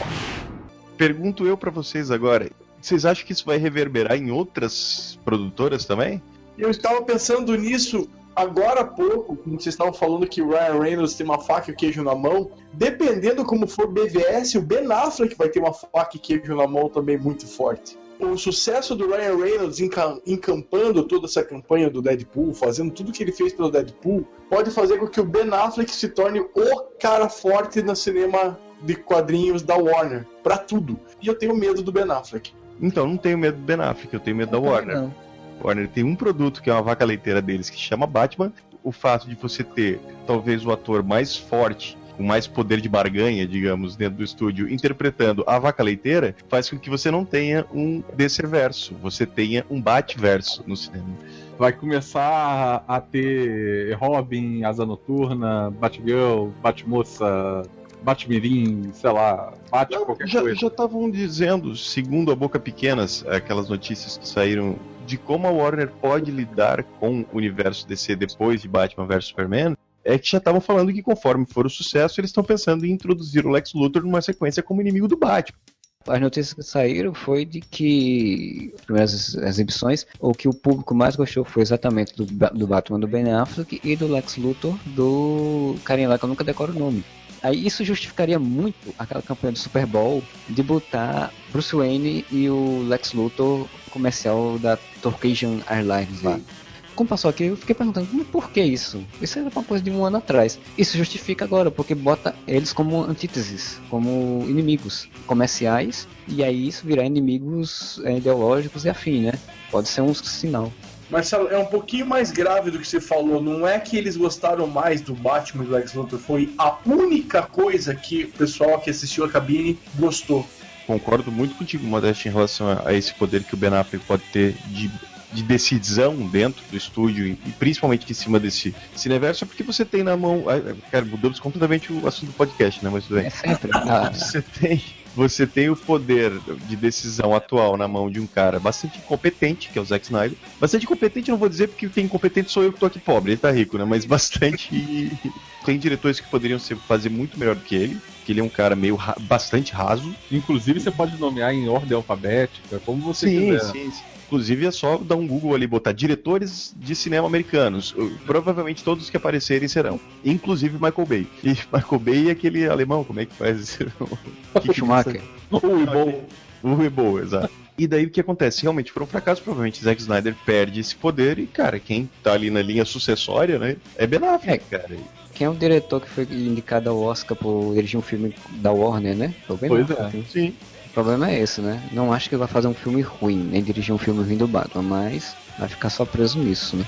Pergunto eu pra vocês agora, vocês acham que isso vai reverberar em outras produtoras também? Eu estava pensando nisso agora há pouco, quando vocês estavam falando que o Ryan Reynolds tem uma faca e queijo na mão. Dependendo como for BVS, o Ben Affleck vai ter uma faca e queijo na mão também muito forte. O sucesso do Ryan Reynolds enca- encampando toda essa campanha do Deadpool, fazendo tudo que ele fez pelo Deadpool, pode fazer com que o Ben Affleck se torne o cara forte no cinema de quadrinhos da Warner, pra tudo. E eu tenho medo do Ben Affleck. Então, não tenho medo do Ben Affleck, eu tenho medo da Warner. Não. Warner tem um produto que é uma vaca leiteira deles que chama Batman. O fato de você ter talvez o ator mais forte com mais poder de barganha, digamos, dentro do estúdio, interpretando a vaca leiteira, faz com que você não tenha um Desserverso, você tenha um Batverso no cinema. Vai começar a ter Robin, Asa Noturna, Batgirl, Batmoça, Batmirim, sei lá, Bat qualquer Já coisa. já estavam dizendo, segundo a boca pequenas, aquelas notícias que saíram de como a Warner pode lidar com o universo DC depois de Batman vs Superman, é que já estavam falando que conforme for o sucesso, eles estão pensando em introduzir o Lex Luthor numa sequência como inimigo do Batman. As notícias que saíram foi de que, as primeiras exibições, o que o público mais gostou foi exatamente do, do Batman do Ben Affleck e do Lex Luthor do carinha lá que eu nunca decoro o nome. Aí isso justificaria muito aquela campanha do Super Bowl de botar Bruce Wayne e o Lex Luthor comercial da Turkish Airlines lá. Como passou aqui, eu fiquei perguntando, mas por que isso? Isso era uma coisa de um ano atrás. Isso justifica agora, porque bota eles como antíteses, como inimigos comerciais, e aí isso virar inimigos é, ideológicos e afim, né? Pode ser um sinal. Marcelo, é um pouquinho mais grave do que você falou. Não é que eles gostaram mais do Batman e do Lex Luthor. Foi a única coisa que o pessoal que assistiu a cabine gostou. Concordo muito contigo, Modeste, em relação a, a esse poder que o Ben Affleck pode ter de, de decisão dentro do estúdio e, principalmente em cima desse cineverso, porque você tem na mão. ah, Cara, mudamos completamente o assunto do podcast, né? Mas tudo bem. É sempre. Ah, Você tem, você tem o poder de decisão atual na mão de um cara bastante incompetente, que é o Zack Snyder. Bastante incompetente, não vou dizer porque quem é incompetente sou eu que tô aqui pobre, ele tá rico, né? Mas bastante. tem diretores que poderiam ser, fazer muito melhor do que ele, que ele é um cara meio ra- bastante raso. Inclusive, você pode nomear em ordem alfabética, como você Sim, quiser. sim, sim. Inclusive é só dar um Google ali, botar diretores de cinema americanos. Provavelmente todos os que aparecerem serão. Inclusive Michael Bay. E Michael Bay e aquele alemão, como é que faz? Que- Schumacher. O. O exato. E daí o que acontece? Realmente foi um fracasso, provavelmente Zack Snyder perde esse poder e, cara, quem tá ali na linha sucessória, né, é Ben Affleck, cara. Quem é o diretor que foi indicado ao Oscar por dirigir um filme da Warner, né? Foi o Ben Pois Affleck. é. Sim. O problema é esse, né? Não acho que vai fazer um filme ruim, nem dirigir um filme ruim do Batman, mas vai ficar só preso nisso, né?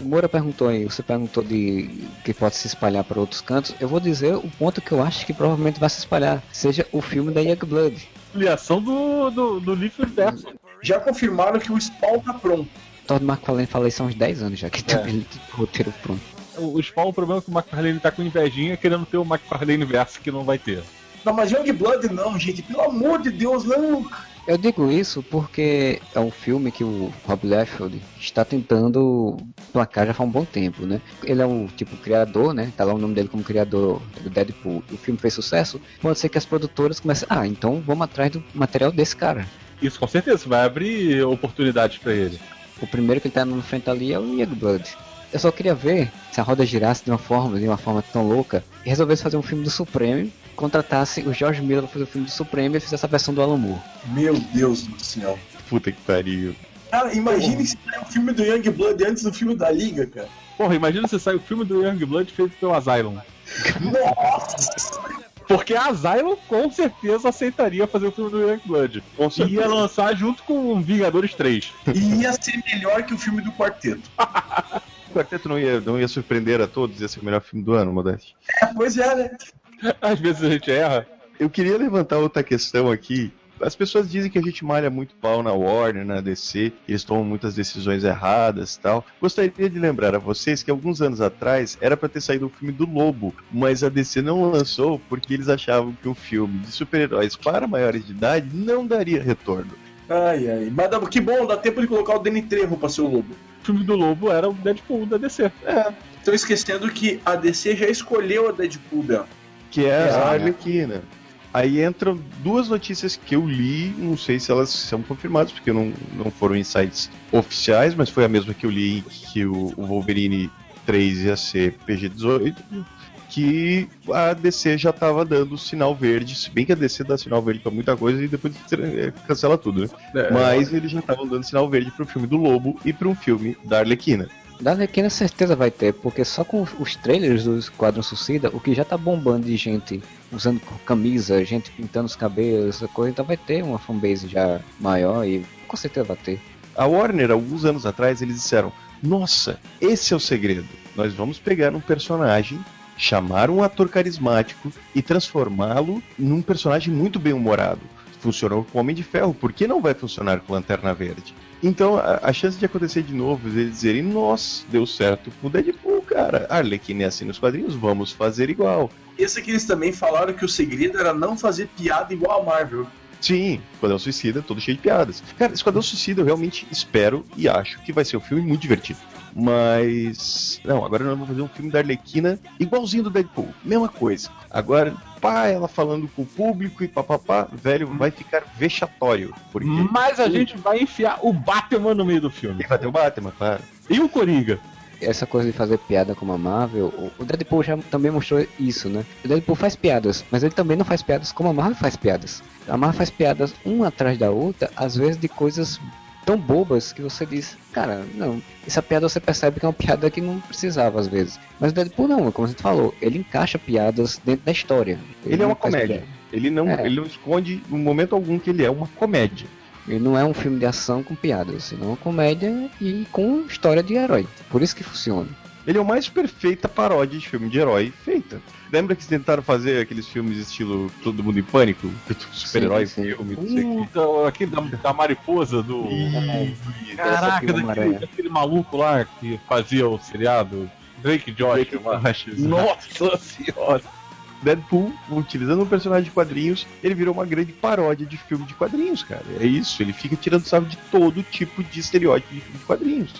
O Moura perguntou aí, você perguntou de que pode se espalhar para outros cantos. Eu vou dizer o ponto que eu acho que provavelmente vai se espalhar, seja o filme da Youngblood. Filiação do, do, do livro inverso. Já confirmaram que o Spawn tá pronto. Todd McFarlane fala isso há uns 10 anos já, que tem ele o roteiro pronto. O, o Spawn, o problema é que o McFarlane tá com invejinha querendo ter o McFarlane verso que não vai ter. Não, mas Youngblood não, gente. Pelo amor de Deus, não. Eu digo isso porque é um filme que o Rob Liefeld está tentando placar já faz um bom tempo, né? Ele é o tipo criador, né? Tá lá o nome dele como criador do Deadpool. O filme fez sucesso. Pode ser que as produtoras comecem, ah, então vamos atrás do material desse cara. Isso com certeza vai abrir oportunidades pra ele. O primeiro que ele tá na frente ali é o Youngblood. Eu só queria ver se a roda girasse de uma forma, de uma forma tão louca, e resolvesse fazer um filme do Supremo, contratasse o George Miller pra fazer o filme do Supremo e fizesse a versão do Alan Moore. Meu Deus do céu. Puta que pariu. Cara, imagine se sair o filme do Youngblood antes do filme da Liga, cara. Porra, imagina se sai o filme do Youngblood feito pelo Asylum. Nossa! Porque a Asylum com certeza aceitaria fazer o filme do Youngblood. E ia lançar junto com Vingadores 3. E ia ser melhor que o filme do Quarteto. O quarteto não ia, não ia surpreender a todos, ia ser o melhor filme do ano, Modeste. É, pois é, né? Às vezes a gente erra. Eu queria levantar outra questão aqui. As pessoas dizem que a gente malha muito pau na Warner, na DC, eles tomam muitas decisões erradas e tal. Gostaria de lembrar a vocês que alguns anos atrás era pra ter saído o filme do Lobo, mas a DC não lançou porque eles achavam que um filme de super-heróis para maiores de idade não daria retorno. Ai, ai. Mas que bom, dá tempo de colocar o Danny Trejo pra ser o Lobo. O filme do Lobo era o Deadpool da DC. É. Estão esquecendo que a DC já escolheu a Deadpool dela. Que é Exato. a Arlequina. Aí entram duas notícias que eu li, não sei se elas são confirmadas, porque não, não foram insights oficiais, mas foi a mesma que eu li que o, o Wolverine 3 ia ser PG-18, que a DC já estava dando sinal verde, se bem que a DC dá sinal verde pra muita coisa e depois eh, cancela tudo, né? É. Mas eles já estavam dando sinal verde pro filme do Lobo e para um filme da Arlequina. Da Arlequina certeza vai ter, porque só com os trailers do Esquadrão Suicida, o que já tá bombando de gente usando camisa, gente pintando os cabelos, essa coisa, então vai ter uma fanbase já maior e com certeza vai ter. A Warner, alguns anos atrás, eles disseram: Nossa, esse é o segredo. Nós vamos pegar um personagem chamar um ator carismático e transformá-lo num personagem muito bem humorado. Funcionou com Homem de Ferro, por que não vai funcionar com Lanterna Verde? Então, a, a chance de acontecer de novo, eles dizerem, nossa, deu certo com o Deadpool, cara. Arlequina é assim nos quadrinhos, vamos fazer igual. Esse aqui eles também falaram que o segredo era não fazer piada igual a Marvel. Sim, Esquadrão Suicida, todo cheio de piadas. Cara, Esquadrão Suicida eu realmente espero e acho que vai ser um filme muito divertido. Mas. Não, agora nós vamos fazer um filme da Arlequina igualzinho do Deadpool. Mesma coisa. Agora, pá, ela falando com o público e papapá, velho, vai ficar vexatório. Porque... Mas a gente vai enfiar o Batman no meio do filme. E vai ter o Batman, claro. E o Coringa? essa coisa de fazer piada com a Marvel, o- o Deadpool já também mostrou isso, né? O Deadpool faz piadas, mas ele também não faz piadas como a Marvel faz piadas. A Marvel faz piadas uma atrás da outra, às vezes de coisas tão bobas que você diz, cara, não, essa piada você percebe que é uma piada que não precisava às vezes. Mas o Deadpool não, como a gente falou, ele encaixa piadas dentro da história. Ele é não uma comédia. piada. Ele não, É. ele não esconde no momento algum que ele é uma comédia. Ele não é um filme de ação com piadas, senão é uma comédia e com história de herói. Por isso que funciona. Ele é o mais perfeita paródia de filme de herói feita. Lembra que eles tentaram fazer aqueles filmes estilo Todo Mundo em Pânico? Super-herói Sim, sim. filme, não sei o quê. Puta, aquele da, da mariposa do. Caraca, daquele, daquele maluco lá que fazia o seriado. Drake Josh. Drake. Josh, Nossa senhora. Deadpool, utilizando um personagem de quadrinhos, ele virou uma grande paródia de filme de quadrinhos, cara. É isso, ele fica tirando sarro de todo tipo de estereótipo de filme de quadrinhos.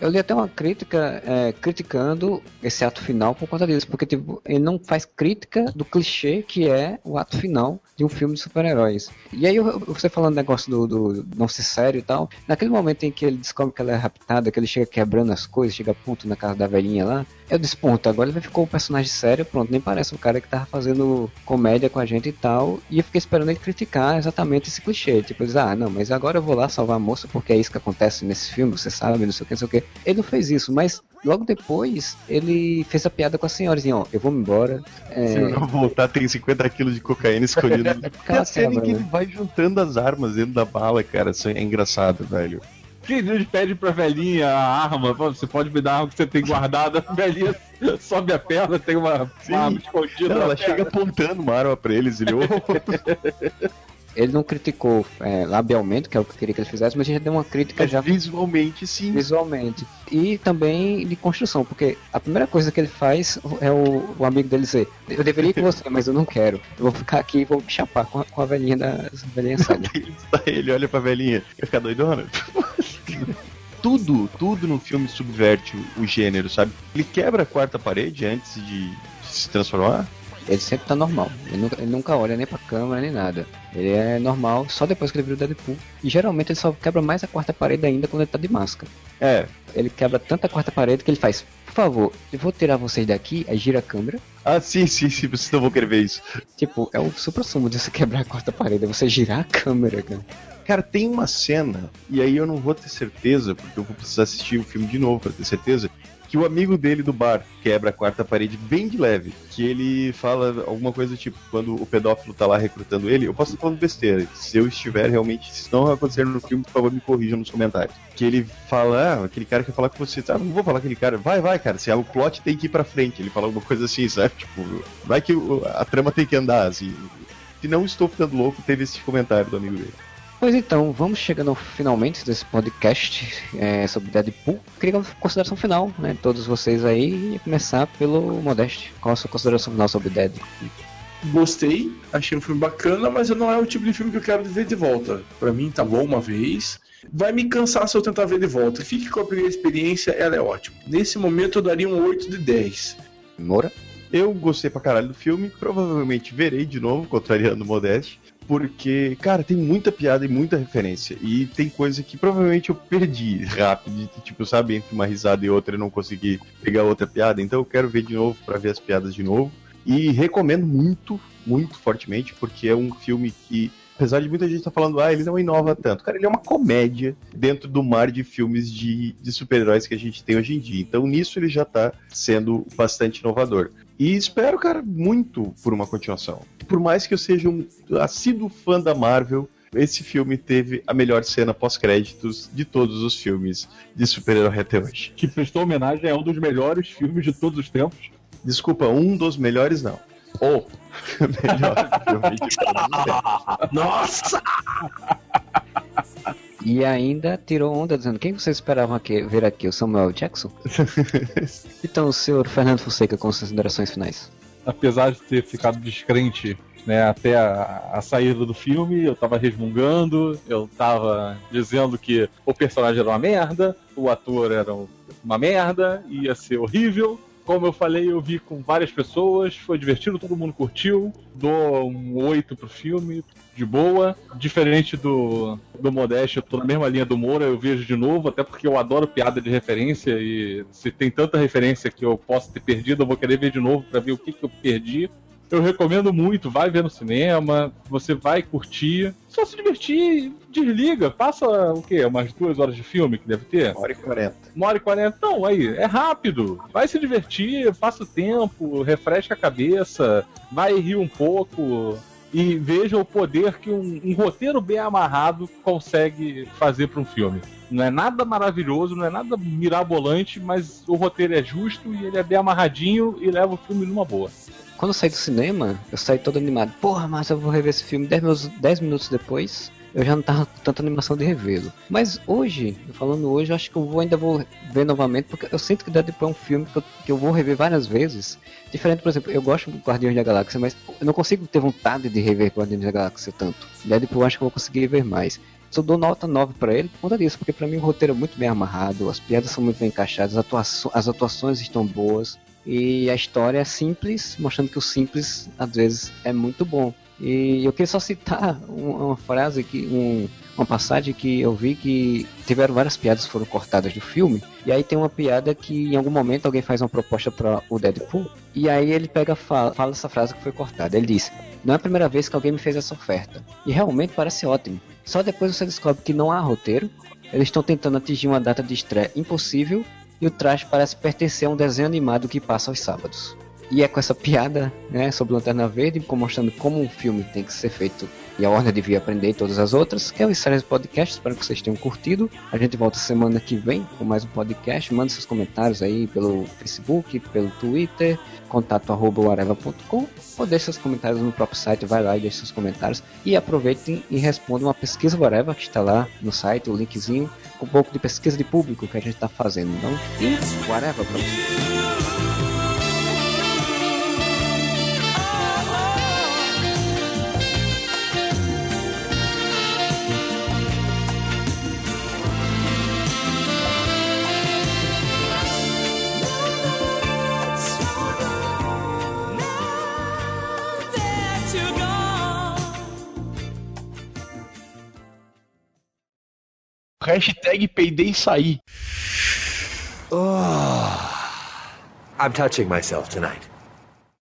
Eu li até uma crítica é, criticando esse ato final por conta disso, porque tipo, ele não faz crítica do clichê que é o ato final de um filme de super-heróis. E aí você falando negócio do, do não ser sério e tal, naquele momento em que ele descobre que ela é raptada, que ele chega quebrando as coisas, chega puto na casa da velhinha lá, eu disse, ponto, agora ele ficou um personagem sério, pronto, nem parece um cara que tava fazendo comédia com a gente e tal, e eu fiquei esperando ele criticar exatamente esse clichê, tipo, ele diz, ah, não, mas agora eu vou lá salvar a moça porque é isso que acontece nesse filme, você sabe, não sei o que, não sei o que. Ele não fez isso, mas logo depois ele fez a piada com a senhora, assim, ó, eu vou me embora. É, Se eu não voltar, tem 50 quilos de cocaína escondido. Tem Aquela a cena em que ele né? vai juntando as armas dentro da bala, cara. Isso é engraçado, velho. Que ele pede pra velhinha a arma, "Pô, você pode me dar a arma que você tem guardada, a velhinha sobe a perna, tem uma, uma arma escondida. Não, ela perna. chega apontando uma arma pra eles. Ele, "Ô, ele não criticou é, labialmente, que é o que eu queria que ele fizesse, mas ele já deu uma crítica já visualmente, sim. visualmente. E também de construção, porque a primeira coisa que ele faz é o, o amigo dele dizer, eu deveria ir com você, mas eu não quero. Eu vou ficar aqui e vou me chapar com a, com a velhinha da velhinha cega. ele olha pra velhinha e fica doidona. tudo, tudo no filme subverte o, gênero, sabe? Ele quebra a quarta parede antes de se transformar. Ele sempre tá normal. Ele nunca, ele nunca olha nem pra câmera nem nada. Ele é normal só depois que ele vira o Deadpool. E geralmente ele só quebra mais a quarta parede ainda quando ele tá de máscara. É. Ele quebra tanta a quarta parede que ele faz, por favor, eu vou tirar vocês daqui, aí gira a câmera. Ah, sim, sim, sim, vocês não vão querer ver isso. Tipo, é o supra sumo de você quebrar a quarta parede, é você girar a câmera, cara. Cara, tem uma cena, e aí eu não vou ter certeza, porque eu vou precisar assistir o filme de novo pra ter certeza, que o amigo dele do bar quebra a quarta parede bem de leve. Que ele fala alguma coisa tipo, quando o pedófilo tá lá recrutando ele, eu posso estar falando besteira. Se eu estiver realmente, se não acontecer no filme, por favor me corrijam nos comentários. Que ele fala, ah, aquele cara quer falar com você, tá? Não vou falar com aquele cara, vai, vai, cara, se é o plot tem que ir pra frente. Ele fala alguma coisa assim, sabe? Tipo, vai que a trama tem que andar, assim. Se não estou ficando louco, teve esse comentário do amigo dele. Pois então, vamos chegando finalmente desse podcast é, sobre Deadpool. Queria uma consideração final, né? Todos vocês aí, e começar pelo Modeste. Qual a sua consideração final sobre Deadpool? Gostei, achei um filme bacana, mas não é o tipo de filme que eu quero ver de volta. Pra mim tá bom uma vez. Vai me cansar se eu tentar ver de volta. Fique com a primeira experiência, ela é ótima. Nesse momento eu daria um 8 de 10. Moura? Eu gostei pra caralho do filme, provavelmente verei de novo, contrariando o Modeste, porque, cara, tem muita piada e muita referência. E tem coisa que provavelmente eu perdi rápido, tipo, sabe, entre uma risada e outra eu não consegui pegar outra piada. Então eu quero ver de novo pra ver as piadas de novo. E recomendo muito, muito fortemente, porque é um filme que, apesar de muita gente estar falando, ah, ele não inova tanto. Cara, ele é uma comédia dentro do mar de filmes de, de super-heróis que a gente tem hoje em dia. Então nisso ele já tá sendo bastante inovador. E espero, cara, muito por uma continuação. Por mais que eu seja um assíduo fã da Marvel, esse filme teve a melhor cena pós-créditos de todos os filmes de super-herói até hoje. Que prestou homenagem a um dos melhores filmes de todos os tempos. Desculpa, um dos melhores não. Ou. Melhor filme de comédia. Nossa! E ainda tirou onda dizendo: quem vocês esperavam aqui, ver aqui? O Samuel Jackson? então, o senhor Fernando Fonseca, com as considerações finais. apesar de ter ficado descrente né, até a, a saída do filme, eu tava resmungando, eu tava dizendo que o personagem era uma merda, o ator era um- uma merda, ia ser horrível. Como eu falei, eu vi com várias pessoas, foi divertido, todo mundo curtiu. Dou um 8 pro filme, de boa. Diferente do, do Modeste, eu tô na mesma linha do Moura, eu vejo de novo, até porque eu adoro piada de referência e se tem tanta referência que eu posso ter perdido, eu vou querer ver de novo pra ver o que, que eu perdi. Eu recomendo muito, vai ver no cinema, você vai curtir, só se divertir, desliga, passa o quê? Umas duas horas de filme que deve ter? Uma hora e quarenta. Uma hora e quarenta. Não, aí, é rápido. Vai se divertir, passa o tempo, refresca a cabeça, vai rir um pouco e veja o poder que um, um roteiro bem amarrado consegue fazer para um filme. Não é nada maravilhoso, não é nada mirabolante, mas o roteiro é justo e ele é bem amarradinho e leva o filme numa boa. Quando eu saí do cinema, eu saí todo animado. Porra, mas eu vou rever esse filme 10 minutos, 10 minutos depois. Eu já não tava com tanta animação de revê-lo. Mas hoje, falando hoje, eu acho que eu vou, ainda vou ver novamente, porque eu sinto que Deadpool é um filme que eu, que eu vou rever várias vezes. Diferente, por exemplo, eu gosto do Guardiões da Galáxia, mas eu não consigo ter vontade de rever Guardiões da Galáxia tanto. Deadpool eu acho que eu vou conseguir ver mais. Só dou nota 9 pra ele por conta disso, porque pra mim o roteiro é muito bem amarrado, as piadas são muito bem encaixadas, as, atua- as atuações estão boas. E a história é simples, mostrando que o simples às vezes é muito bom. E eu queria só citar um- uma frase que um, uma passagem que eu vi que tiveram várias piadas que foram cortadas do filme. E aí tem uma piada que em algum momento alguém faz uma proposta para o Deadpool. E aí ele pega fala, fala essa frase que foi cortada. Ele diz: "Não é a primeira vez que alguém me fez essa oferta". E realmente parece ótimo. Só depois você descobre que não há roteiro. Eles estão tentando atingir uma data de estreia impossível e o traje parece pertencer a um desenho animado que passa aos sábados. E é com essa piada, né, sobre Lanterna Verde, mostrando como um filme tem que ser feito e a Warner devia aprender todas as outras, que é o Séries Podcast. Espero que vocês tenham curtido. A gente volta semana que vem com mais um podcast. Mande seus comentários aí pelo Facebook, pelo Twitter, contato arroba ou deixe seus comentários no próprio site, vai lá e deixe seus comentários e aproveitem e respondam uma pesquisa whatever que está lá no site, o linkzinho, com um pouco de pesquisa de público que a gente está fazendo. Então, e whatever pra vocês. Hashtag peidei e saí. I'm touching myself tonight.